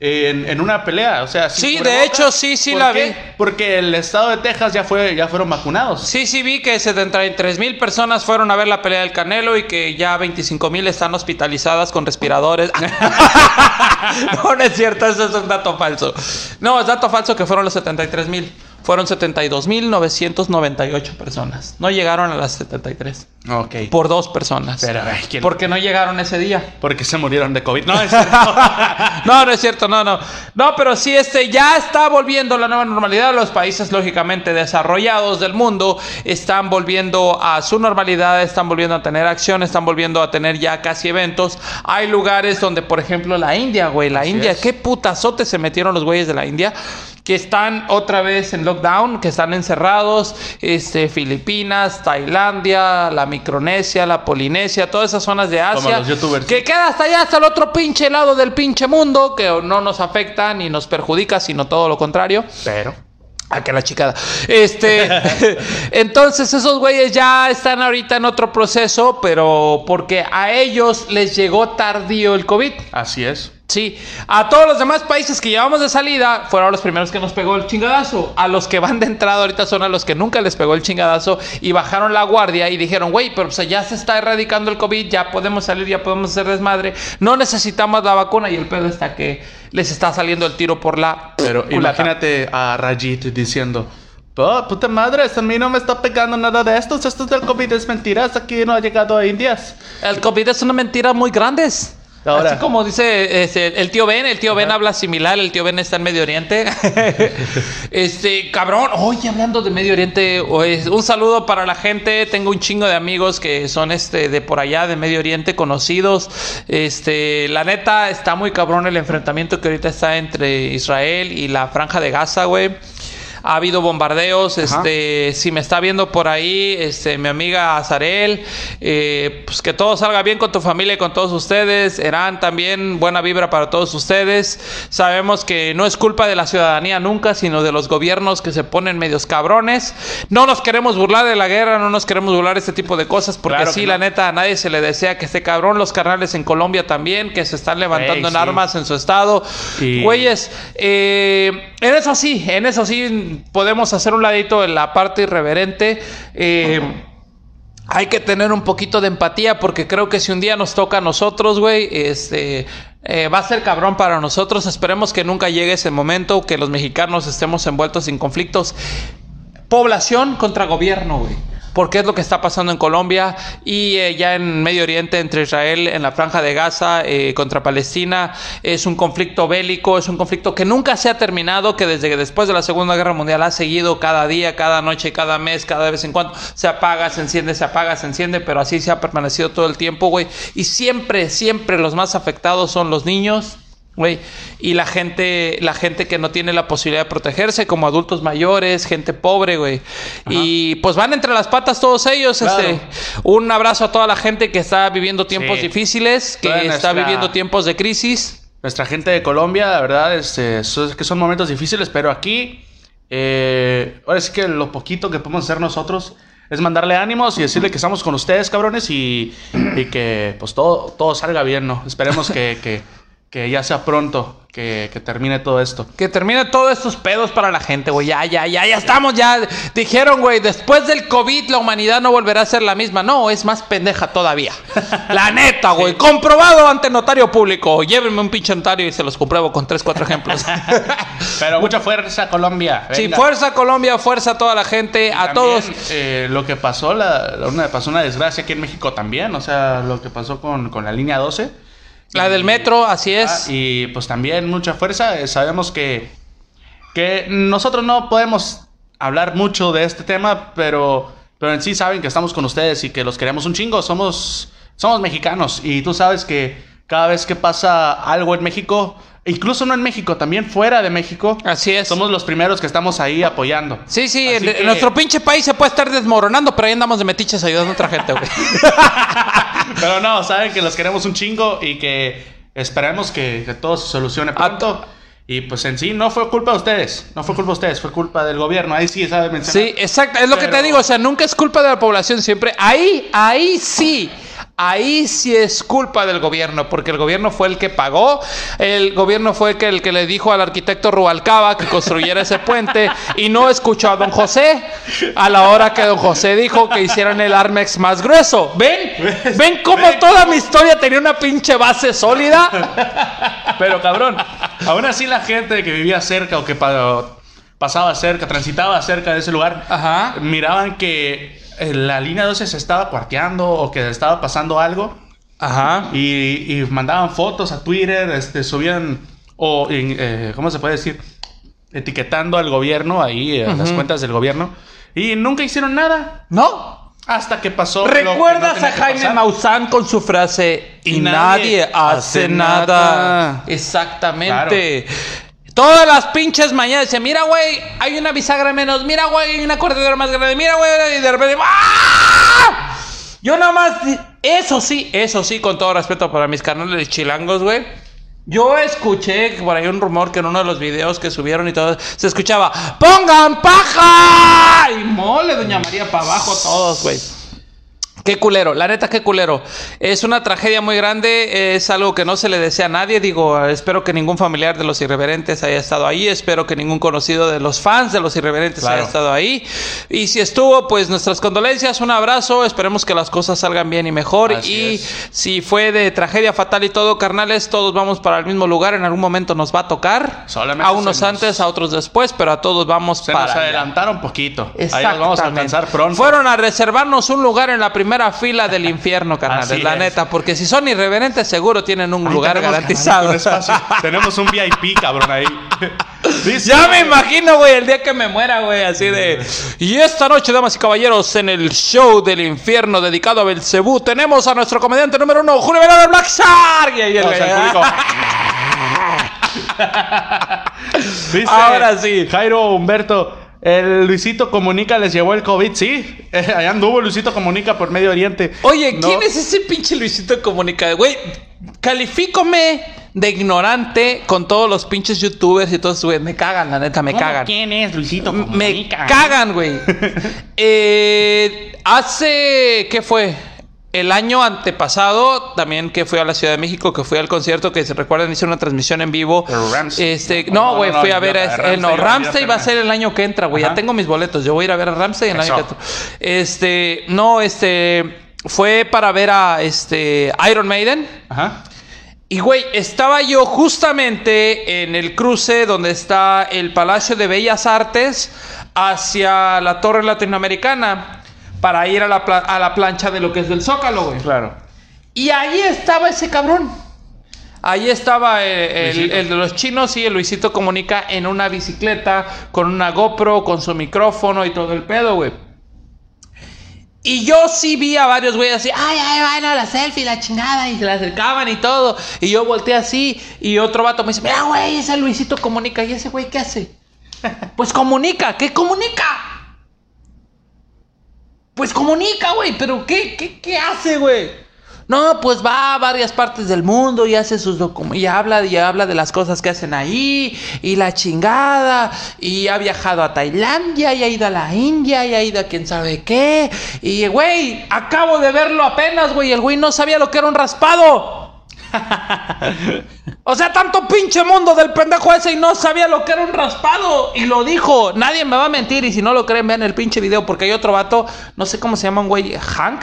Speaker 2: en, en una pelea. O sea,
Speaker 1: Sí, de hecho, sí, sí
Speaker 2: ¿Por
Speaker 1: la
Speaker 2: qué?
Speaker 1: vi.
Speaker 2: Porque el estado de Texas ya fue, ya fueron vacunados.
Speaker 1: Sí, sí vi que 73 mil personas fueron a ver la pelea del Canelo y que ya 25 mil están hospitalizadas con respiradores. no, no es cierto, eso es un dato falso. No, es dato falso que fueron los 73 mil. Fueron 72 mil 998 personas. No llegaron a las 73.
Speaker 2: Ok.
Speaker 1: Por dos personas.
Speaker 2: Pero, ay, ¿quién-
Speaker 1: Porque no llegaron ese día.
Speaker 2: Porque se murieron de COVID. No, es cierto.
Speaker 1: no, no es cierto, no, no. No, pero sí, este, ya está volviendo la nueva normalidad. Los países, lógicamente, desarrollados del mundo están volviendo a su normalidad, están volviendo a tener acción, están volviendo a tener ya casi eventos. Hay lugares donde, por ejemplo, la India, güey, la India,
Speaker 2: es.
Speaker 1: qué putazote se metieron los güeyes de la India. Que están otra vez en lockdown, que están encerrados, este, Filipinas, Tailandia, la Micronesia, la Polinesia, todas esas zonas de Asia.
Speaker 2: los youtubers.
Speaker 1: Que queda hasta allá, hasta el otro pinche lado del pinche mundo, que no nos afecta ni nos perjudica, sino todo lo contrario.
Speaker 2: Pero.
Speaker 1: Ah, que la chicada. Este, entonces esos güeyes ya están ahorita en otro proceso, pero porque a ellos les llegó tardío el COVID.
Speaker 2: Así es.
Speaker 1: Sí, a todos los demás países que llevamos de salida fueron los primeros que nos pegó el chingadazo. A los que van de entrada ahorita son a los que nunca les pegó el chingadazo y bajaron la guardia y dijeron, güey, pero ya se está erradicando el COVID, ya podemos salir, ya podemos hacer desmadre, no necesitamos la vacuna y el pedo está que les está saliendo el tiro por la...
Speaker 2: Pero
Speaker 1: culata.
Speaker 2: imagínate a Rajit diciendo... "Oh, puta madre, a mí no me está pegando nada de estos. Esto del COVID es mentiras. Aquí no ha llegado a Indias.
Speaker 1: El COVID es una mentira muy grande.
Speaker 2: Ahora.
Speaker 1: Así como dice este, el tío Ben, el tío Ben habla similar, el tío Ben está en Medio Oriente. este, cabrón, oye, hablando de Medio Oriente, oye, un saludo para la gente. Tengo un chingo de amigos que son este de por allá de Medio Oriente conocidos. Este, la neta está muy cabrón el enfrentamiento que ahorita está entre Israel y la franja de Gaza, güey. Ha habido bombardeos, este, si me está viendo por ahí, este, mi amiga Azarel, eh, pues que todo salga bien con tu familia y con todos ustedes. Erán también, buena vibra para todos ustedes. Sabemos que no es culpa de la ciudadanía nunca, sino de los gobiernos que se ponen medios cabrones. No nos queremos burlar de la guerra, no nos queremos burlar de este tipo de cosas, porque
Speaker 2: Claro
Speaker 1: sí, la neta, a nadie se le desea que esté cabrón. Los carnales en Colombia también, que se están levantando en
Speaker 2: sí.
Speaker 1: armas en su estado. Güeyes, eh, en eso sí, en eso sí podemos hacer un ladito en la parte irreverente. Eh, hay que tener un poquito de empatía porque creo que si un día nos toca a nosotros, güey, este... eh, va a ser cabrón para nosotros. Esperemos que nunca llegue ese momento, que los mexicanos estemos envueltos en conflictos. Población contra gobierno, güey. Porque es lo que está pasando en Colombia y eh, ya en Medio Oriente entre Israel, en la franja de Gaza, eh, contra Palestina. Es un conflicto bélico, es un conflicto que nunca se ha terminado, que desde que después de la Segunda Guerra Mundial ha seguido cada día, cada noche, cada mes, cada vez en cuando. Se apaga, se enciende, se apaga, se enciende, pero así se ha permanecido todo el tiempo, güey. Y siempre, siempre los más afectados son los niños, Güey, y la gente, la gente que no tiene la posibilidad de protegerse, como adultos mayores, gente pobre, güey. Y pues van entre las patas todos ellos.
Speaker 2: Claro.
Speaker 1: Este, un abrazo a toda la gente que está viviendo tiempos
Speaker 2: Sí.
Speaker 1: difíciles, que
Speaker 2: Toda
Speaker 1: está
Speaker 2: nuestra-
Speaker 1: viviendo tiempos de crisis.
Speaker 2: Nuestra gente de Colombia, la verdad, este, so- es que son momentos difíciles, pero aquí, eh, ahora sí que lo poquito que podemos hacer nosotros es mandarle ánimos y decirle que estamos con ustedes, cabrones, y, y que pues todo, todo salga bien, ¿no? Esperemos que, que, que ya sea pronto, que, que termine todo esto.
Speaker 1: Que termine todos estos pedos para la gente, güey. Ya, ya, ya, ya estamos, ya. Dijeron, güey, después del COVID la humanidad no volverá a ser la misma. No, es más pendeja todavía. La neta, güey. Comprobado ante notario público. Llévenme un pinche notario y se los compruebo con tres, cuatro ejemplos.
Speaker 2: Pero mucha fuerza, Colombia.
Speaker 1: sí,
Speaker 2: venga.
Speaker 1: fuerza Colombia, fuerza a toda la gente, a
Speaker 2: También,
Speaker 1: todos.
Speaker 2: eh, lo que pasó, la, la- una, pasó una desgracia aquí en México también, o sea, lo que pasó con, con la línea 12.
Speaker 1: La del metro, así es.
Speaker 2: Ah, y pues también mucha fuerza. eh, Sabemos que, que nosotros no podemos hablar mucho de este tema, pero, pero en sí saben que estamos con ustedes y que los queremos un chingo. Somos, somos mexicanos y tú sabes que cada vez que pasa algo en México, incluso no en México, también fuera de México,
Speaker 1: Así es.
Speaker 2: somos los primeros que estamos ahí apoyando.
Speaker 1: Sí, sí, en,
Speaker 2: que-
Speaker 1: nuestro pinche país se puede estar desmoronando, pero ahí andamos de metiches ayudando a otra gente, güey.
Speaker 2: Pero no, saben que los queremos un chingo y que esperemos que, que todo se solucione pronto. Y pues en sí no fue culpa de ustedes, no fue culpa de ustedes, fue culpa del gobierno. Ahí sí sabe mencionar.
Speaker 1: Sí, exacto, es lo que te
Speaker 2: Pero-
Speaker 1: digo, o sea, nunca es culpa de la población, siempre. Ahí, ahí sí. Ahí sí es culpa del gobierno, porque el gobierno fue el que pagó, el gobierno fue el que, le dijo al arquitecto Rubalcaba que construyera ese puente y no escuchó a don José a la hora que don José dijo que hicieran el Armex más grueso. ¿Ven? ¿Ven cómo toda mi historia tenía una pinche base sólida?
Speaker 2: Pero cabrón, aún así la gente que vivía cerca o que pa- pasaba cerca, transitaba cerca de ese lugar,
Speaker 1: Ajá.
Speaker 2: miraban que la línea 12 se estaba cuarteando o que estaba pasando algo.
Speaker 1: Ajá.
Speaker 2: Y, y mandaban fotos a Twitter, este, subían, o, en, eh, ¿cómo se puede decir? Etiquetando al gobierno ahí, a las
Speaker 1: Ujú.
Speaker 2: cuentas del gobierno. Y nunca hicieron nada.
Speaker 1: ¿No?
Speaker 2: Hasta que pasó. lo que no
Speaker 1: ¿Recuerdas a Jaime? Maussan con su frase y,
Speaker 2: Y
Speaker 1: nadie,
Speaker 2: nadie
Speaker 1: hace
Speaker 2: hace
Speaker 1: nada?
Speaker 2: nada"?
Speaker 1: Exactamente. Todas las pinches mañanas dice, mira, güey, hay una bisagra menos, mira, güey, hay una corredera más grande, mira, güey, y de repente, ¡ah! Yo nada más, eso sí, eso sí, con todo respeto para mis canales chilangos, güey. Yo escuché por ahí un rumor que en uno de los videos que subieron y todo se escuchaba ¡Pongan paja! Y mole, doña María, para abajo todos, güey. Qué culero, la neta, qué culero. Es una tragedia muy grande, es algo que no se le desea a nadie. Digo, espero que ningún familiar de los irreverentes haya estado ahí, espero que ningún conocido de los fans de los irreverentes
Speaker 2: Claro.
Speaker 1: haya estado ahí. Y si estuvo, pues nuestras condolencias, un abrazo, esperemos que las cosas salgan bien y mejor.
Speaker 2: Así
Speaker 1: y
Speaker 2: es.
Speaker 1: si fue de tragedia fatal y todo, carnales, todos vamos para el mismo lugar, en algún momento nos va a tocar.
Speaker 2: Solamente
Speaker 1: a unos
Speaker 2: se nos-
Speaker 1: antes, a otros después, pero a todos vamos
Speaker 2: Se
Speaker 1: para
Speaker 2: nos
Speaker 1: allá.
Speaker 2: adelantaron poquito. Ahí nos vamos a alcanzar pronto.
Speaker 1: Fueron a reservarnos un lugar en la primera fila del infierno, carnales.
Speaker 2: Así
Speaker 1: La
Speaker 2: es.
Speaker 1: neta, porque si son irreverentes, seguro tienen un
Speaker 2: Ahí
Speaker 1: lugar
Speaker 2: tenemos,
Speaker 1: garantizado.
Speaker 2: carnal, un tenemos un VIP, cabrón, ahí.
Speaker 1: Ya me imagino, güey, el día que me muera, güey, así de. Y esta noche, damas y caballeros, en el show del infierno dedicado a Belcebú, tenemos a nuestro comediante número uno, Julio Velarde Black Shark. Y ahí el-
Speaker 2: O sea, el público. Dice
Speaker 1: Ahora sí.
Speaker 2: Jairo Humberto, el Luisito Comunica les llevó el COVID, sí. Eh, allá anduvo Luisito Comunica por Medio Oriente.
Speaker 1: Oye,
Speaker 2: No.
Speaker 1: ¿quién es ese pinche Luisito Comunica? Güey, califícome de ignorante con todos los pinches youtubers y todos, güey. Me cagan, la neta, me cagan.
Speaker 2: ¿Quién es Luisito
Speaker 1: Me cagan, güey. Eh, hace, ¿qué fue? El año antepasado, también que fui a la Ciudad de México, que fui al concierto, que se recuerdan, hice una transmisión en vivo.
Speaker 2: Ramsey.
Speaker 1: Este,
Speaker 2: No,
Speaker 1: no,
Speaker 2: no,
Speaker 1: güey,
Speaker 2: no,
Speaker 1: fui a ver a, eh, no,
Speaker 2: Ramsey,
Speaker 1: Ramsey va a ser el año que entra, güey. Ya tengo mis boletos. Yo voy a ir a ver a Ramsey el año que entra. Este, no, este, fue para ver a este Iron Maiden.
Speaker 2: Ajá.
Speaker 1: Y güey, estaba yo justamente en el cruce donde está el Palacio de Bellas Artes hacia la Torre Latinoamericana para ir a la, pla- a la plancha de lo que es del Zócalo, güey.
Speaker 2: Claro.
Speaker 1: Y ahí estaba ese cabrón. Ahí estaba eh, el, de los chinos y el Luisito Comunica en una bicicleta con una GoPro, con su micrófono y todo el pedo, güey. Y yo sí vi a varios güeyes así, ay, ay, bueno, la selfie, la chingada, y se la acercaban y todo. Y yo volteé así, y otro vato me dice, mira, güey, ese Luisito comunica. ¿Y ese güey qué hace? Pues comunica, ¿qué comunica? Pues comunica, güey, pero ¿qué, qué, qué hace, güey? No, pues va a varias partes del mundo y hace sus documentos y habla y habla de las cosas que hacen ahí y la chingada y ha viajado a Tailandia y ha ido a la India y ha ido a quién sabe qué y güey, acabo de verlo apenas, güey, el güey no sabía lo que era un raspado. O sea, tanto pinche mundo del pendejo ese y no sabía lo que era un raspado. Y lo dijo. Nadie me va a mentir. Y si no lo creen, vean el pinche video. Porque hay otro vato, no sé cómo se llama un güey, Hank.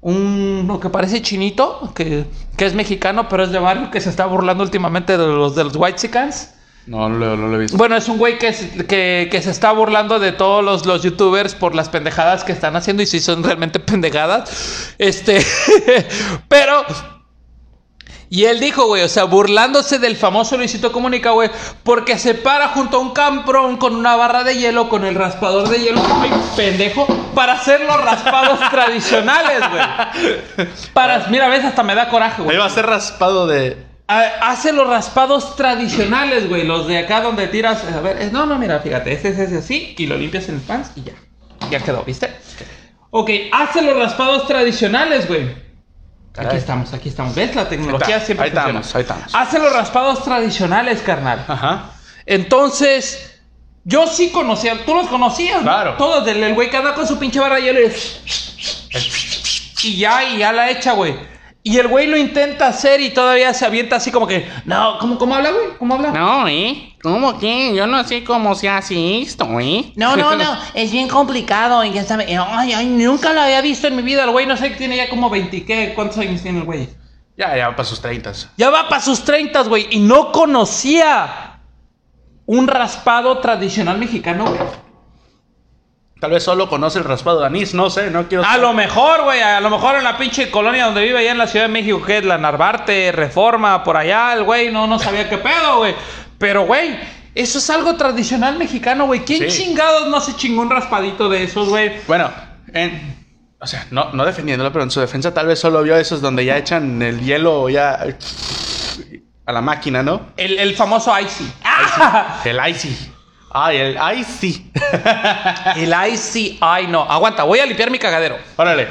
Speaker 1: Un lo que parece chinito, que, que es mexicano, pero es de barrio, que se está burlando últimamente de los, de los White Chicans.
Speaker 2: No, no, lo- no lo he visto.
Speaker 1: Bueno, es un güey que, se- que, que se está burlando de todos los, los youtubers por las pendejadas que están haciendo y si son realmente pendejadas. Este, pero... Y él dijo, güey, o sea, burlándose del famoso Luisito Comunica, güey, porque se para junto a un camprón con una barra de hielo, con el raspador de hielo, pendejo, para hacer los raspados tradicionales, güey. Para, mira, ves, hasta me da coraje, güey.
Speaker 2: Va a ser raspado de.
Speaker 1: Ha- Hace los raspados tradicionales, güey. Los de acá donde tiras. A ver, es- no, no, mira, fíjate. Este es ese así y lo limpias en el pants y ya. Ya quedó, ¿viste? Ok, hace los raspados tradicionales, güey. Aquí estamos, aquí estamos. ¿Ves? La tecnología
Speaker 2: está,
Speaker 1: siempre
Speaker 2: ahí
Speaker 1: funciona.
Speaker 2: estamos, ahí estamos.
Speaker 1: Hace los raspados tradicionales, carnal.
Speaker 2: Ajá.
Speaker 1: Entonces, yo sí conocía. ¿Tú los conocías? no?
Speaker 2: Claro.
Speaker 1: Todos, del el güey que anda con su pinche barra de hielo y... Y ya, y ya la echa, güey. Y el güey lo intenta hacer y todavía se avienta así como que... No, ¿cómo, cómo habla, güey? ¿Cómo habla?
Speaker 3: No, ¿eh? ¿Cómo que? Yo no sé cómo se hace esto, ¿eh?
Speaker 4: No, no, no, es bien complicado y ya sabe, ay, ay,
Speaker 1: Nunca lo había visto en mi vida. El güey no sé, tiene ya como 20... ¿qué? ¿Cuántos años tiene el güey?
Speaker 2: Ya, ya, para sus 30.
Speaker 1: Ya va para sus 30, güey. Y no conocía un raspado tradicional mexicano, güey.
Speaker 2: Tal vez solo conoce el raspado de anís, no sé, no quiero.
Speaker 1: A lo mejor, güey, a lo mejor en la pinche colonia donde vive allá en la Ciudad de México, que es la Narvarte, Reforma, por allá, el güey no, no sabía qué pedo, güey. Pero, güey, eso es algo tradicional mexicano, güey. ¿Quién
Speaker 2: Sí.
Speaker 1: chingados no se chingó un raspadito de esos, güey?
Speaker 2: Bueno, en. O sea, no, no defendiéndolo, pero en su defensa tal vez solo vio esos donde ya echan el hielo ya. A la máquina, ¿no?
Speaker 1: El, el famoso Icy. ¡Ah!
Speaker 2: El icy. Ay, el icy.
Speaker 1: El Icy. Ay, no. Aguanta, voy a limpiar mi cagadero.
Speaker 2: Órale.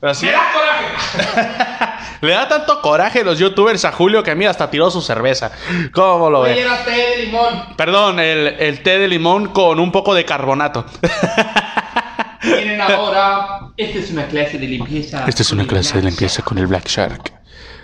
Speaker 2: Pero sí,
Speaker 1: ¡Me da coraje!
Speaker 2: le da tanto coraje los youtubers a Julio que a mí hasta tiró su cerveza. ¿Cómo lo
Speaker 1: Oye,
Speaker 2: ve?
Speaker 1: era té de limón.
Speaker 2: Perdón, el, el té de limón con un poco de carbonato.
Speaker 1: Tienen ahora. Esta es una clase de limpieza.
Speaker 2: Esta es una clase de limpieza con el Black Shark.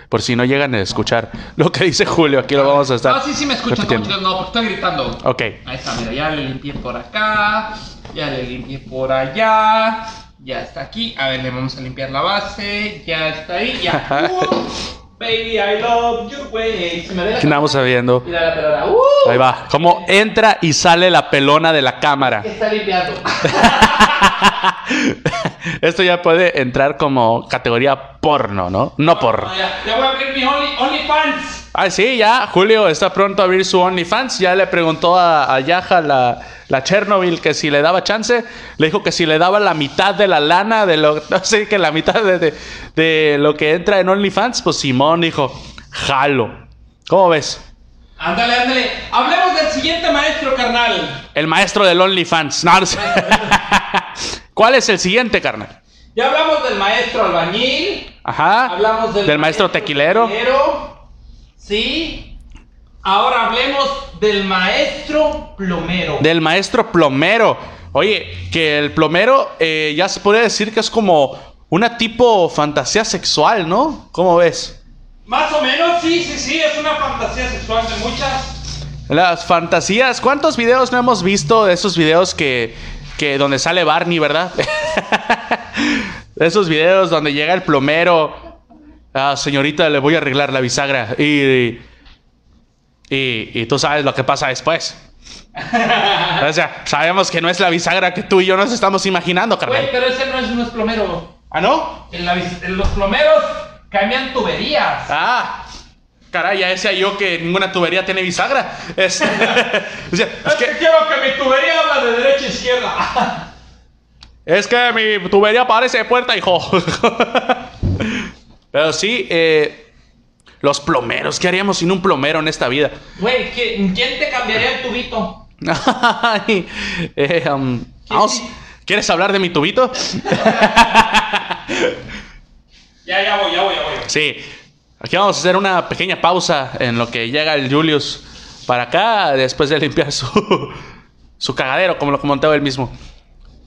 Speaker 2: Por si no llegan a escuchar lo que dice Julio, aquí lo vamos a estar.
Speaker 1: No, sí, sí me escuchan. No, no, porque estoy gritando.
Speaker 2: Ok.
Speaker 1: Ahí está, mira, ya le limpié por acá, ya le limpié por allá, ya está aquí. A ver, le vamos a limpiar la base, ya está ahí, ya. Uh, baby, I love you, güey. Se me ve la
Speaker 2: ¿Qué andamos sabiendo?
Speaker 1: Mira la pelona. Uh,
Speaker 2: Ahí va. Como entra y sale la pelona de la cámara.
Speaker 1: está limpiando.
Speaker 2: Esto ya puede entrar como categoría porno, ¿no? No porno.
Speaker 1: No, ya, ya voy a abrir mi Only, OnlyFans.
Speaker 2: Ah, sí, ya. Julio está pronto a abrir su OnlyFans. Ya le preguntó a, a Yaja, la, la Chernobyl, que si le daba chance. Le dijo que si le daba la mitad de la lana, de lo, no sé, que la mitad de, de- de lo que entra en OnlyFans. Pues Simón dijo, jalo. ¿Cómo ves?
Speaker 1: Ándale, ándale. Hablemos del siguiente maestro, carnal.
Speaker 2: El maestro del OnlyFans. No, no sé. ¿Cuál es el siguiente, carnal?
Speaker 1: Ya hablamos del maestro albañil.
Speaker 2: Ajá.
Speaker 1: Hablamos del,
Speaker 2: maestro tequilero.
Speaker 1: tequilero. Sí. Ahora hablemos del maestro plomero.
Speaker 2: Del maestro plomero. Oye, que el plomero eh, ya se puede decir que es como una tipo fantasía sexual, ¿no? ¿Cómo ves?
Speaker 1: Más o menos, sí, sí, sí, es una fantasía sexual de muchas.
Speaker 2: Las fantasías, ¿cuántos videos no hemos visto de esos videos que, que donde sale Barney, verdad? De esos videos donde llega el plomero. Ah, señorita, le voy a arreglar la bisagra. Y, y, y tú sabes lo que pasa después. O sea, sabemos que no es la bisagra que tú y yo nos estamos imaginando,
Speaker 1: Güey,
Speaker 2: carnal.
Speaker 1: pero ese no es, no es plomero.
Speaker 2: ¿Ah, no?
Speaker 1: En la vis- en los plomeros cambian tuberías.
Speaker 2: Ah, caray, ya decía yo que ninguna tubería tiene bisagra. Es, o sea, es que,
Speaker 1: quiero que mi tubería habla de derecha a izquierda.
Speaker 2: es que mi tubería parece puerta, hijo. Pero sí, eh, los plomeros, ¿qué haríamos sin un plomero en esta vida?
Speaker 1: Güey, ¿quién quién te cambiaría el tubito?
Speaker 2: Ay, eh, um, vamos, ¿Quieres hablar de mi tubito?
Speaker 1: Ya, ya voy, ya voy, ya voy.
Speaker 2: Sí. Aquí vamos a hacer una pequeña pausa en lo que llega el Julius para acá después de limpiar su, su cagadero, como lo comentaba él mismo.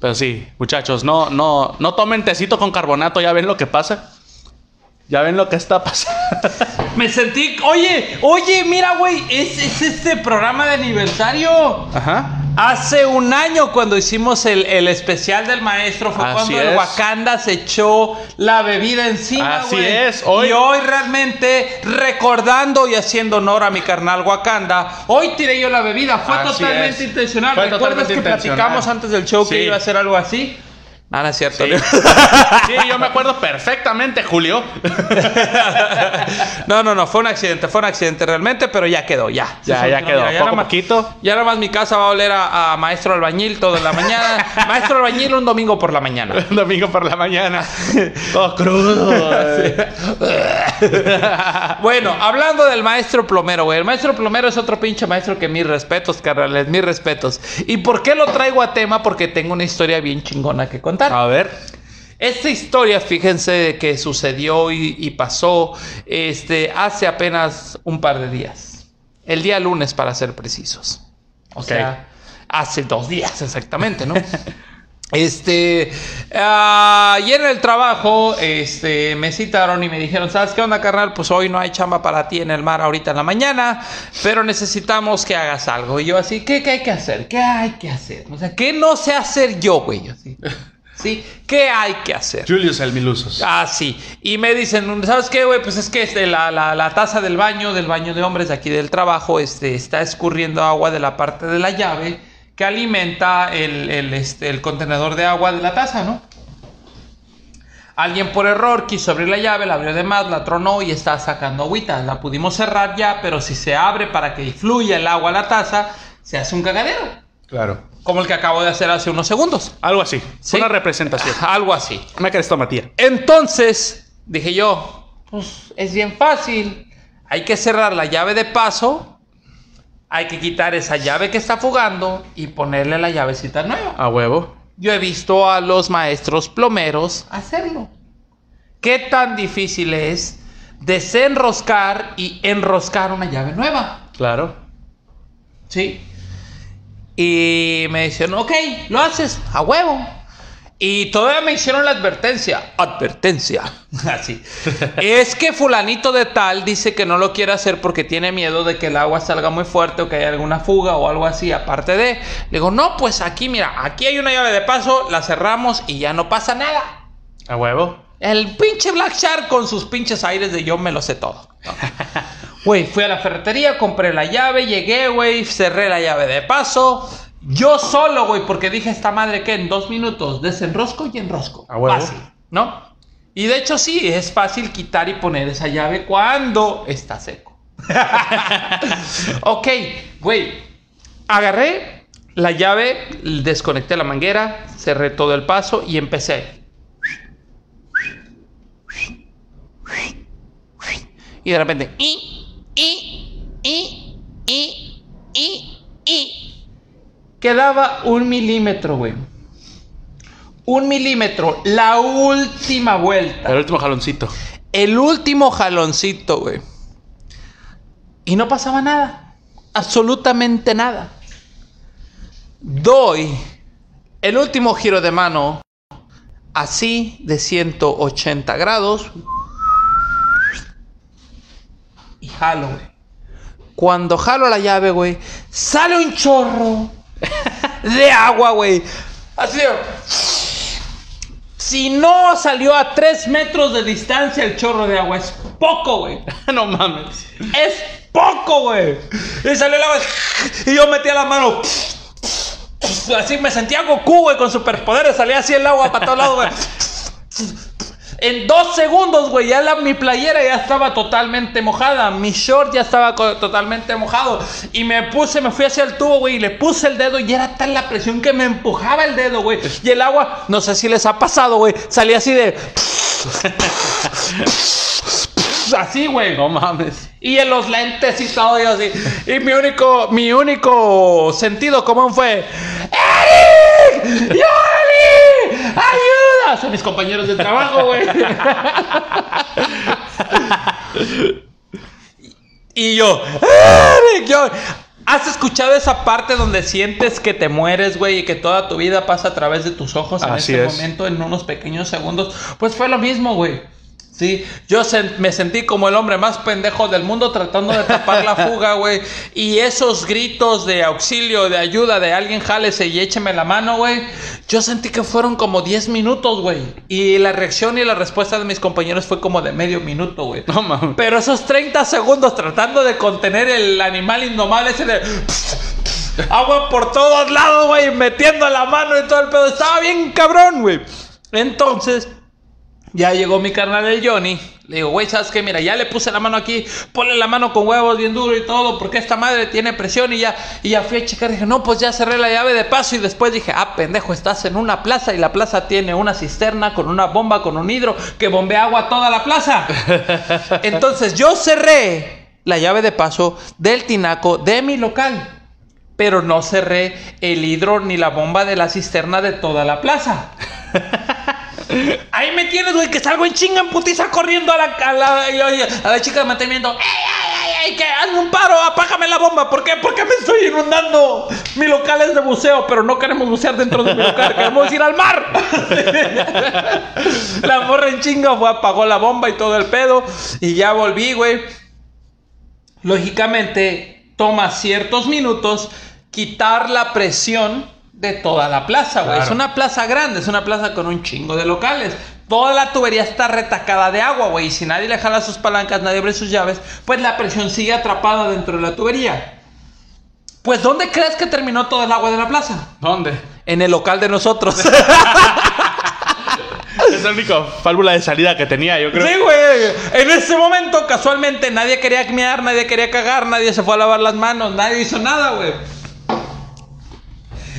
Speaker 2: Pero sí, muchachos, no, no, no tomen tecito con carbonato, ya ven lo que pasa. Ya ven lo que está pasando.
Speaker 1: Me sentí. Oye, oye, mira, güey, es, es este programa de aniversario.
Speaker 2: Ajá.
Speaker 1: Hace un año cuando hicimos el, el especial del maestro fue
Speaker 2: Así
Speaker 1: cuando el
Speaker 2: es.
Speaker 1: Wakanda se echó la bebida encima,
Speaker 2: Así
Speaker 1: güey.
Speaker 2: es, hoy-
Speaker 1: Y hoy realmente recordando y haciendo honor a mi carnal Wakanda, hoy tiré yo la bebida, fue
Speaker 2: Así
Speaker 1: totalmente
Speaker 2: es.
Speaker 1: intencional.
Speaker 2: Fue
Speaker 1: ¿Recuerdas
Speaker 2: totalmente
Speaker 1: que
Speaker 2: intencional.
Speaker 1: platicamos antes del show que iba a hacer algo así? No, no es cierto.
Speaker 2: Sí. Sí, yo me acuerdo perfectamente, Julio.
Speaker 1: No, no, no, fue un accidente, fue un accidente realmente, pero ya quedó, ya.
Speaker 2: Ya, ya quedó.
Speaker 1: mira,
Speaker 2: Poco
Speaker 1: nada más-. Ya nada más mi casa va a oler a, a maestro albañil toda la mañana. maestro albañil un domingo por la mañana.
Speaker 2: Domingo por la mañana. Todo crudo.
Speaker 1: Bueno, hablando del maestro plomero, güey. El maestro plomero es otro pinche maestro que mis respetos, carnales, mis respetos. ¿Y por qué lo traigo a tema? Porque tengo una historia bien chingona que contar.
Speaker 2: A ver.
Speaker 1: Esta historia, fíjense que sucedió y, y pasó este, hace apenas un par de días. El día lunes, para ser precisos. O
Speaker 2: Ok.
Speaker 1: sea, hace dos días exactamente, ¿no? Este, ayer en el trabajo, este, me citaron y me dijeron, ¿sabes qué onda, carnal? Pues hoy no hay chamba para ti en el mar ahorita en la mañana, pero necesitamos que hagas algo. Y yo así, ¿qué, qué hay que hacer? ¿Qué hay que hacer? O sea, ¿qué no sé hacer yo, güey? Así, ¿sí? ¿Qué hay que hacer?
Speaker 2: Julius el Milusos.
Speaker 1: Ah, sí. Y me dicen, ¿sabes qué, güey? Pues es que este, la, la, la taza del baño, del baño de hombres de aquí del trabajo, este, está escurriendo agua de la parte de la llave que alimenta el, el, este, el contenedor de agua de la taza, ¿no? Alguien por error quiso abrir la llave, la abrió de más, la tronó y está sacando agüita. La pudimos cerrar ya, pero si se abre para que fluya el agua a la taza, se hace un cagadero.
Speaker 2: Claro.
Speaker 1: Como el que acabo de hacer hace unos segundos.
Speaker 2: Algo así.
Speaker 1: ¿Sí?
Speaker 2: Una representación.
Speaker 1: Algo así.
Speaker 2: Me crees tomatía.
Speaker 1: Entonces, dije yo, pues es bien fácil. Hay que cerrar la llave de paso. Hay que quitar esa llave que está fugando y ponerle la llavecita nueva.
Speaker 2: A huevo.
Speaker 1: Yo he visto a los maestros plomeros hacerlo. ¿Qué tan difícil es desenroscar y enroscar una llave nueva?
Speaker 2: Claro.
Speaker 1: Sí. Y me dijeron, ok, lo haces a huevo. Y todavía me hicieron la advertencia. Advertencia. Así. es que fulanito de tal dice que no lo quiere hacer porque tiene miedo de que el agua salga muy fuerte o que haya alguna fuga o algo así. Aparte de... Le digo, no, pues aquí, mira, aquí hay una llave de paso, la cerramos y ya no pasa nada.
Speaker 2: A huevo.
Speaker 1: El pinche Black Shark con sus pinches aires de yo me lo sé todo. No. Güey, fui a la ferretería, compré la llave, llegué, güey, cerré la llave de paso. Yo solo, güey, porque dije esta madre que en dos minutos desenrosco y enrosco.
Speaker 2: A huevo.
Speaker 1: Fácil, ¿no? Y de hecho sí, es fácil quitar y poner esa llave cuando está seco. ok, güey. Agarré la llave, desconecté la manguera, cerré todo el paso y empecé. Y de repente, y, y, y, y, y, y. Quedaba un milímetro, güey. Un milímetro. La última vuelta.
Speaker 2: El último jaloncito.
Speaker 1: El último jaloncito, güey. Y no pasaba nada. Absolutamente nada. Doy el último giro de mano así de 180 grados. Y jalo, güey. Cuando jalo la llave, güey, sale un chorro de agua, güey. Así de... Si no salió a 3 metros de distancia el chorro de agua, es poco, güey.
Speaker 2: no mames.
Speaker 1: Es poco, güey. Y salió el agua. Y yo metía la mano. Así me sentía Goku, güey, con superpoderes. Salía así el agua para todos lados, güey. En dos segundos, güey, ya la, mi playera ya estaba totalmente mojada. Mi short ya estaba totalmente mojado. Y me puse, me fui hacia el tubo, güey, y le puse el dedo. Y era tal la presión que me empujaba el dedo, güey. Y el agua, no sé si les ha pasado, güey, salía así de. Así, güey.
Speaker 2: No mames.
Speaker 1: Y en los lentes y todo, y así. Y mi único, mi único sentido común fue: ¡Eric! ¡Yoli! ¡Ayuda! Son mis compañeros de trabajo, güey. y yo, ¡Eric! Yo, ¿Has escuchado esa parte donde sientes que te mueres, güey, y que toda tu vida pasa a través de tus ojos en
Speaker 2: Así
Speaker 1: ese
Speaker 2: es.
Speaker 1: momento, en unos pequeños segundos? Pues fue lo mismo, güey. Sí, yo me sentí como el hombre más pendejo del mundo tratando de tapar la fuga, güey. Y esos gritos de auxilio, de ayuda, de alguien jálese y écheme la mano, güey. Yo sentí que fueron como 10 minutos, güey. Y la reacción y la respuesta de mis compañeros fue como de medio minuto, güey.
Speaker 2: No mames.
Speaker 1: Pero esos 30 segundos tratando de contener el animal indomable ese de... Agua por todos lados, güey, metiendo la mano y todo el pedo. Estaba bien cabrón, güey. Entonces, ya llegó mi carnal el Johnny. Le digo, güey, ¿sabes qué? Mira, ya le puse la mano aquí. Ponle la mano con huevos bien duro y todo. Porque esta madre tiene presión. Y ya, y ya fui a checar. Dije, no, pues ya cerré la llave de paso. Y después dije, ah, pendejo, estás en una plaza. Y la plaza tiene una cisterna con una bomba, con un hidro. Que bombea agua a toda la plaza. Entonces yo cerré la llave de paso del tinaco de mi local. Pero no cerré el hidro ni la bomba de la cisterna de toda la plaza. Ahí me tienes, güey, que salgo en chinga en putiza corriendo a la, a la, chica de mantenimiento. ¡Ey, ey, ey, ey! Que hazme un paro, apágame la bomba. ¿Por qué? Porque me estoy inundando. Mi local es de buceo, pero no queremos bucear dentro de mi local. Queremos ir al mar. la morra en chinga fue, apagó la bomba y todo el pedo. Y ya volví, güey. Lógicamente, toma ciertos minutos quitar la presión de toda la plaza, güey.
Speaker 2: Claro.
Speaker 1: Es una plaza grande, es una plaza con un chingo de locales. Toda la tubería está retacada de agua, güey. Y si nadie le jala sus palancas, nadie abre sus llaves, pues la presión sigue atrapada dentro de la tubería. Pues, ¿dónde crees que terminó todo el agua de la plaza?
Speaker 2: ¿Dónde?
Speaker 1: En el local de nosotros.
Speaker 2: Es la única válvula de salida que tenía, yo creo.
Speaker 1: Sí, güey. En ese momento, casualmente, nadie quería mear, nadie quería cagar, nadie se fue a lavar las manos, nadie hizo nada, güey.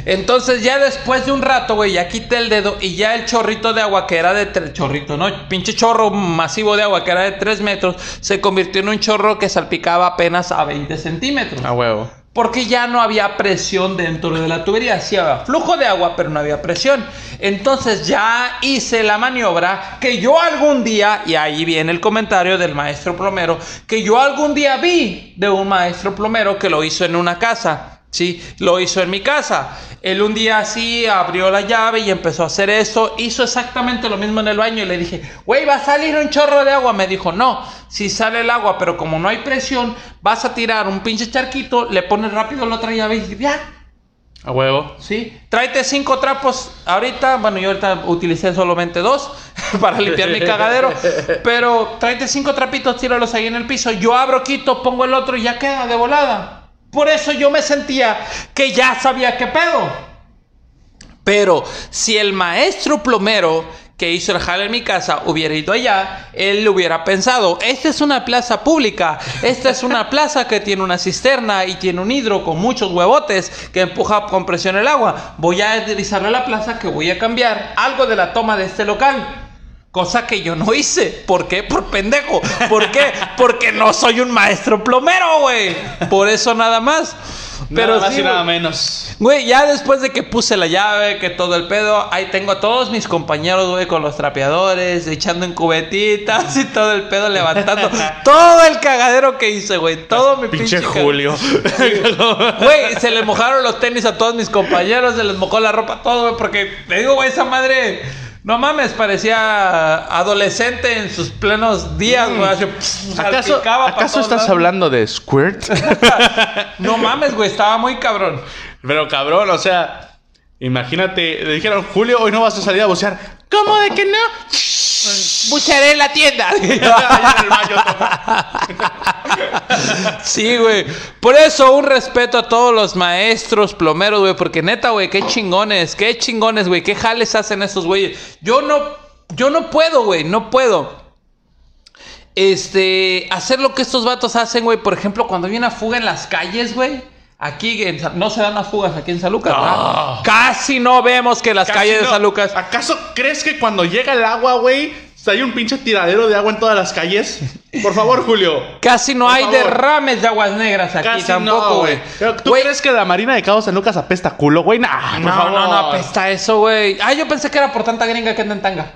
Speaker 1: Entonces, ya después de un rato, güey, ya quité el dedo y ya el chorrito de agua que era de tres chorrito, ¿no? Pinche chorro masivo de agua que era de 3 metros, se convirtió en un chorro que salpicaba apenas a 20 centímetros.
Speaker 2: A huevo.
Speaker 1: Porque ya no había presión dentro de la tubería. Sí había flujo de agua, pero no había presión. Entonces ya hice la maniobra que yo algún día, y ahí viene el comentario del maestro plomero, que yo algún día vi de un maestro plomero que lo hizo en una casa. Sí, lo hizo en mi casa. Él un día así abrió la llave y empezó a hacer eso. Hizo exactamente lo mismo en el baño y le dije, güey, va a salir un chorro de agua. Me dijo, no, si sale el agua, pero como no hay presión, vas a tirar un pinche charquito, le pones rápido la otra llave y ya.
Speaker 2: A huevo.
Speaker 1: Sí, tráete cinco trapos ahorita. Bueno, yo ahorita utilicé solamente dos para limpiar mi cagadero. Pero tráete cinco trapitos, tíralos ahí en el piso. Yo abro, quito, pongo el otro y ya queda de volada. Por eso yo me sentía que ya sabía qué pedo. Pero si el maestro plomero que hizo el jale en mi casa hubiera ido allá, él hubiera pensado, esta es una plaza pública, esta es una plaza que tiene una cisterna y tiene un hidro con muchos huevotes que empuja con presión el agua. Voy a deslizarle la plaza que voy a cambiar algo de la toma de este local. Cosa que yo no hice. ¿Por qué? Por pendejo. ¿Por qué? Porque no soy un maestro plomero, güey. Por eso nada más. Pero
Speaker 2: nada más
Speaker 1: sí,
Speaker 2: y nada menos.
Speaker 1: Güey, ya después de que puse la llave, que todo el pedo, ahí tengo a todos mis compañeros, güey, con los trapeadores, echando en cubetitas y todo el pedo, levantando todo el cagadero que hice, güey. Todo mi pinche,
Speaker 2: Pinche Julio.
Speaker 1: Güey, se le mojaron los tenis a todos mis compañeros, se les mojó la ropa, todo, güey, porque te digo, güey, esa madre, no mames, parecía adolescente en sus plenos días, güey.
Speaker 2: ¿Acaso,
Speaker 1: salpicaba pa'
Speaker 2: ¿acaso
Speaker 1: todos
Speaker 2: estás
Speaker 1: lados.
Speaker 2: hablando de Squirt?
Speaker 1: No mames, güey, estaba muy cabrón.
Speaker 2: Pero cabrón, o sea, imagínate, le dijeron, Julio, hoy no vas a salir a bucear. ¿Cómo de que no?
Speaker 4: Bucharé en la tienda.
Speaker 1: Sí, güey. Por eso, un respeto a todos los maestros plomeros, güey. Porque neta, güey, qué chingones, qué chingones, güey. Qué jales hacen esos güeyes. Yo no, yo no puedo, güey, no puedo. Este, hacer lo que estos vatos hacen, güey. Por ejemplo, cuando hay una fuga en las calles, güey. Aquí en no se dan las fugas aquí en San Lucas, ¿verdad? Casi no vemos que las
Speaker 2: Casi
Speaker 1: calles de
Speaker 2: no.
Speaker 1: San Lucas.
Speaker 2: ¿Acaso crees que cuando llega el agua, güey, hay un pinche tiradero de agua en todas las calles? Por favor, Julio.
Speaker 1: Casi no
Speaker 2: Por
Speaker 1: hay
Speaker 2: favor.
Speaker 1: derrames de aguas negras aquí
Speaker 2: Casi
Speaker 1: tampoco,
Speaker 2: no,
Speaker 1: güey.
Speaker 2: Pero, ¿Tú
Speaker 1: Güey,
Speaker 2: crees que la Marina de Cabo San Lucas apesta culo, güey? Nah, por
Speaker 1: No,
Speaker 2: favor.
Speaker 1: no, no, apesta eso, güey. Ah, yo pensé que era por tanta gringa que anda en tanga.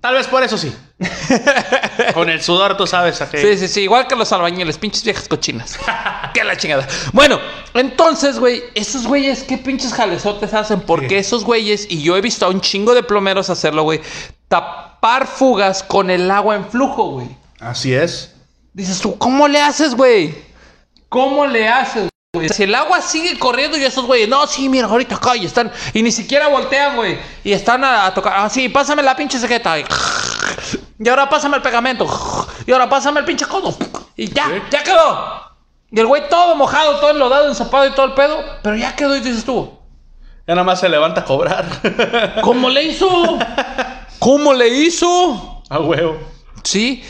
Speaker 2: Tal vez por eso sí. Con el sudor, tú sabes a qué.
Speaker 1: Sí, sí, sí, igual que los albañiles, pinches viejas cochinas. qué la chingada. Bueno, entonces, güey, esos güeyes, qué pinches jalezotes hacen, porque esos güeyes, y yo he visto a un chingo de plomeros hacerlo, güey, tapar fugas con el agua en flujo, güey.
Speaker 2: Así es.
Speaker 1: Dices tú, ¿cómo le haces, güey? ¿Cómo le haces, güey? Si el agua sigue corriendo y esos güeyes, no, sí, mira, ahorita acá y están, y ni siquiera voltean, güey, y están a, a tocar, ah, sí, pásame la pinche sequeta, y, ahora pásame el pegamento, y ahora pásame el pinche codo, y ya,
Speaker 2: Sí.
Speaker 1: ya quedó. Y el güey todo mojado, todo enlodado, ensopado y todo el pedo, pero ya quedó y dices tú,
Speaker 2: Ya nada más se levanta a cobrar.
Speaker 1: ¿cómo le hizo? ¿Cómo le hizo?
Speaker 2: a huevo.
Speaker 1: Sí,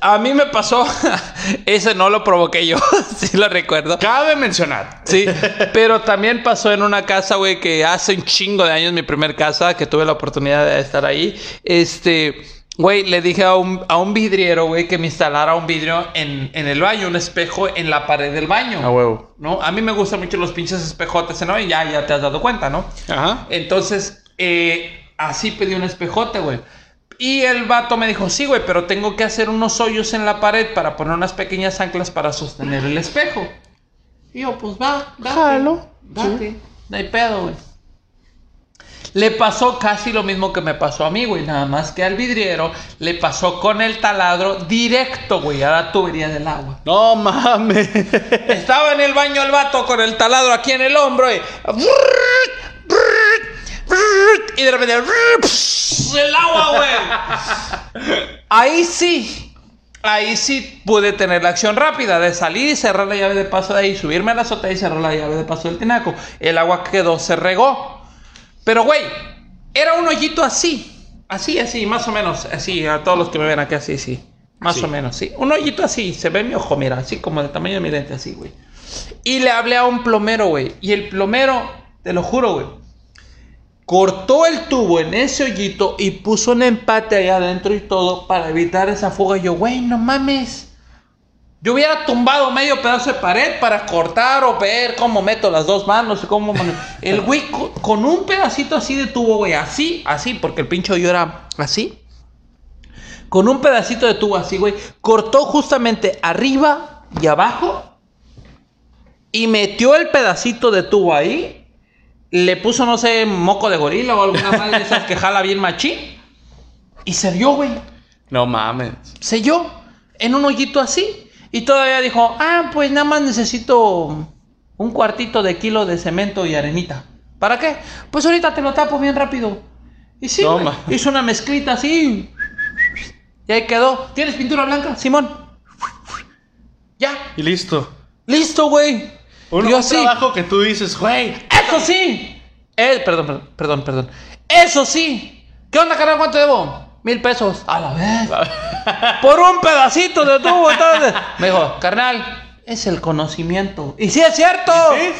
Speaker 1: a mí me pasó, ese no lo provoqué yo, sí lo recuerdo.
Speaker 2: Cabe mencionar.
Speaker 1: Sí, pero también pasó en una casa, güey, que hace un chingo de años, mi primer casa, que tuve la oportunidad de estar ahí. Este, güey, le dije a un, a un vidriero, güey, que me instalara un vidrio en, en el baño, un espejo en la pared del baño.
Speaker 2: A huevo.
Speaker 1: ¿No? A mí me gustan mucho los pinches espejotes, ¿no? Y ya, ya te has dado cuenta, ¿no?
Speaker 2: Ajá.
Speaker 1: Entonces, eh, así pedí un espejote, güey. Y el vato me dijo, sí, güey, pero tengo que hacer unos hoyos en la pared para poner unas pequeñas anclas para sostener el espejo. Y yo, pues va, date.
Speaker 2: Jalo.
Speaker 1: Date. No hay pedo, güey. Le pasó casi lo mismo que me pasó a mí, güey. Nada más que al vidriero le pasó con el taladro directo, güey, a la tubería del agua.
Speaker 2: No mames.
Speaker 1: Estaba en el baño el vato con el taladro aquí en el hombro y. Y de repente. El agua, güey. Ahí sí. Ahí sí pude tener la acción rápida de salir y cerrar la llave de paso de ahí, subirme a la azotea y cerrar la llave de paso del tinaco. El agua quedó, se regó. Pero, güey, era un hoyito así. Así, así, más o menos. Así, a todos los que me ven aquí, así, sí. Más
Speaker 2: Sí.
Speaker 1: o menos, sí. Un hoyito así, se ve mi ojo, mira, así como del tamaño de mi lente, así, güey. Y le hablé a un plomero, güey. Y el plomero, te lo juro, güey. Cortó el tubo en ese hoyito y puso un empate allá adentro y todo para evitar esa fuga. Y yo, güey, no mames. Yo hubiera tumbado medio pedazo de pared para cortar o ver cómo meto las dos manos cómo... El güey co- con, un pedacito así de tubo, güey, así, así, porque el pincho yo era así. Con un pedacito de tubo así, güey, cortó justamente arriba y abajo y metió el pedacito de tubo ahí. Le puso, no sé, moco de gorila o alguna madre de esas que jala bien machín. Y se vio, güey
Speaker 2: No mames.
Speaker 1: selló en un hoyito así. Y todavía dijo, ah, pues nada más necesito un cuartito de kilo de cemento y arenita. ¿Para qué? Pues ahorita te lo tapo bien rápido. Y sí, güey,
Speaker 2: Toma.
Speaker 1: hizo una mezclita así. Y ahí quedó. ¿Tienes pintura blanca, Simón? Ya.
Speaker 2: Y listo.
Speaker 1: Listo, güey.
Speaker 2: Un,
Speaker 1: Y yo
Speaker 2: un
Speaker 1: así.
Speaker 2: trabajo que tú dices, güey.
Speaker 1: Eso sí. Eh, perdón, perdón, perdón, perdón. Eso sí. ¿Qué onda, carnal? ¿Cuánto debo? Mil pesos. A la vez. Por un pedacito de tubo. Entonces. Me dijo, carnal, es el conocimiento. Y sí es cierto.
Speaker 2: ¿Sí?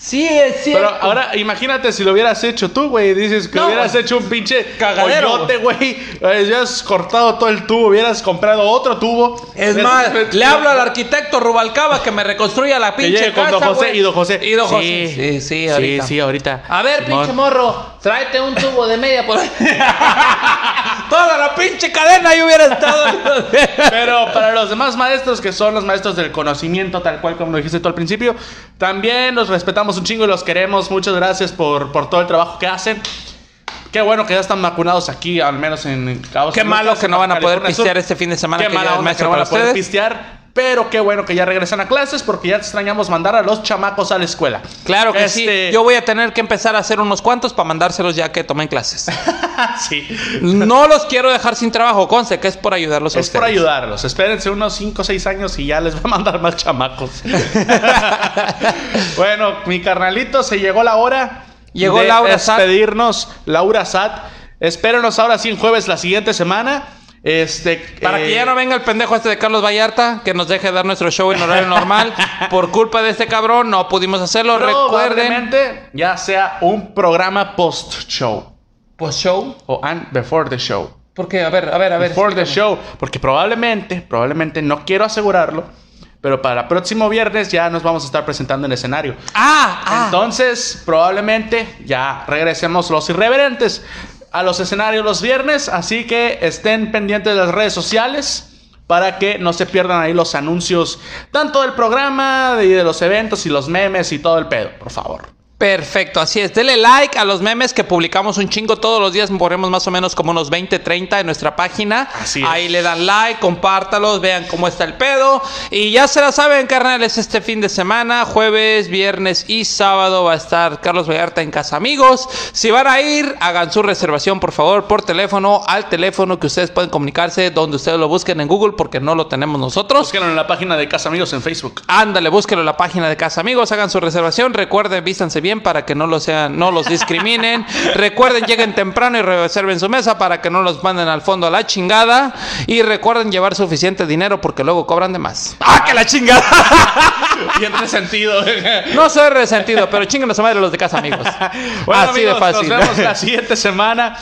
Speaker 1: Sí es cierto.
Speaker 2: Pero ahora imagínate si lo hubieras hecho tú, güey. Dices que
Speaker 1: No,
Speaker 2: hubieras hecho un pinche
Speaker 1: Cagadero,
Speaker 2: hoyote, güey. Hubieras cortado todo el tubo, hubieras comprado otro tubo.
Speaker 1: Es más, le hablo al arquitecto Rubalcaba que me reconstruya la
Speaker 2: Que
Speaker 1: pinche
Speaker 2: con
Speaker 1: casa,
Speaker 2: don José
Speaker 1: güey.
Speaker 2: y don José.
Speaker 1: Y don José. Sí, sí, ahorita.
Speaker 2: Sí, sí, ahorita.
Speaker 1: A ver,
Speaker 2: Simón.
Speaker 1: pinche morro, tráete un tubo de media por Toda la pinche cadena yo hubiera estado.
Speaker 2: Pero para los demás maestros, que son los maestros del conocimiento, tal cual como lo dijiste tú al principio, también los respetamos un chingo y los queremos. Muchas gracias por, por todo el trabajo que hacen. Qué bueno que ya están vacunados aquí, al menos en Cabo
Speaker 1: Qué
Speaker 2: San
Speaker 1: malo
Speaker 2: Lucas,
Speaker 1: que no van a poder
Speaker 2: California Sur.
Speaker 1: pistear este fin de semana
Speaker 2: Qué
Speaker 1: que
Speaker 2: mala onda que
Speaker 1: maestro
Speaker 2: no van
Speaker 1: para
Speaker 2: a poder
Speaker 1: ustedes.
Speaker 2: pistear. Pero qué bueno que ya regresan a clases porque ya extrañamos mandar a los chamacos a la escuela.
Speaker 1: Claro que
Speaker 2: Este-
Speaker 1: sí. Yo voy a tener que empezar a hacer unos cuantos para mandárselos ya que tomen clases.
Speaker 2: sí.
Speaker 1: No los quiero dejar sin trabajo, conste que es por ayudarlos a
Speaker 2: Es por ayudarlos. Espérense unos 5 o 6 años y ya les va a mandar más chamacos. bueno, mi carnalito, se llegó la hora.
Speaker 1: Llegó
Speaker 2: de
Speaker 1: Laura Sat.
Speaker 2: despedirnos. Laura Sat. Espérenos ahora sí en jueves la siguiente semana. Este,
Speaker 1: Para
Speaker 2: eh,
Speaker 1: que ya no venga el pendejo este de Carlos Vallarta, que nos deje dar nuestro show en horario normal. Por culpa de este cabrón no pudimos hacerlo. Recuerden.
Speaker 2: ya sea un programa post-show.
Speaker 1: Pues show.
Speaker 2: O and before the show.
Speaker 1: Porque, a ver, a ver, a ver.
Speaker 2: Before the show. Porque probablemente, probablemente, no quiero asegurarlo, pero para el próximo viernes ya nos vamos a estar presentando en escenario.
Speaker 1: Ah, ah.
Speaker 2: Entonces, probablemente ya regresemos los irreverentes a los escenarios los viernes, así que estén pendientes de las redes sociales para que no se pierdan ahí los anuncios tanto del programa y de los eventos y los memes y todo el pedo, por favor.
Speaker 1: Perfecto, así es. Dele like a los memes que publicamos un chingo todos los días. Ponemos más o menos como unos 20, 30 en nuestra página.
Speaker 2: Así es.
Speaker 1: Ahí le dan like, compártalos, vean cómo está el pedo. Y ya se la saben, carnales, este fin de semana, jueves, viernes y sábado va a estar Carlos Vallarta en Casa Amigos. Si van a ir, hagan su reservación, por favor, por teléfono, al teléfono que ustedes pueden comunicarse, donde ustedes lo busquen en Google, porque no lo tenemos nosotros.
Speaker 2: Búsquenlo en la página de Casa Amigos en Facebook.
Speaker 1: Ándale, búsquenlo en la página de Casa Amigos, hagan su reservación, recuerden, vístanse bien para que no lo sean, no los discriminen. recuerden, lleguen temprano y reserven su mesa para que no los manden al fondo a la chingada. Y recuerden llevar suficiente dinero porque luego cobran de más. ¡Ah, que la chingada!
Speaker 2: Bien resentido.
Speaker 1: no soy resentido, pero chinguen a su madre los de Casa Amigos.
Speaker 2: Bueno,
Speaker 1: Así
Speaker 2: amigos,
Speaker 1: de fácil.
Speaker 2: Nos vemos la siguiente semana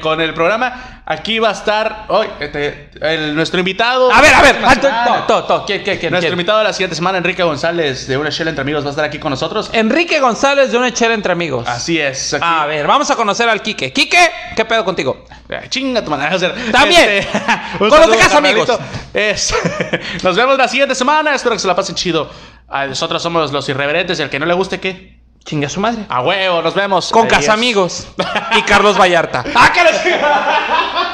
Speaker 2: con el programa. Aquí va a estar hoy este, el- nuestro invitado.
Speaker 1: a ver, a ver, alto,
Speaker 2: semana.
Speaker 1: to, to, to, ¿quién, quién, quién,
Speaker 2: Nuestro invitado de la siguiente semana, Enrique González, de Una Shell Entre Amigos, va a estar aquí con nosotros.
Speaker 1: Enrique González de una chela entre amigos.
Speaker 2: Así es. aquí.
Speaker 1: A ver, vamos a conocer al Quique. Quique, ¿qué pedo contigo?
Speaker 2: Ay, Chinga tu manera de hacer.
Speaker 1: También.
Speaker 2: un
Speaker 1: Con los de casa, amigos.
Speaker 2: Es- Nos vemos la siguiente semana. Espero que se la pasen chido. Nosotros somos los irreverentes. El que no le guste, ¿qué?
Speaker 1: Chingue a su madre.
Speaker 2: A huevo, nos vemos.
Speaker 1: Con
Speaker 2: Adiós.
Speaker 1: Casa Amigos y Carlos Vallarta. ¡Ah!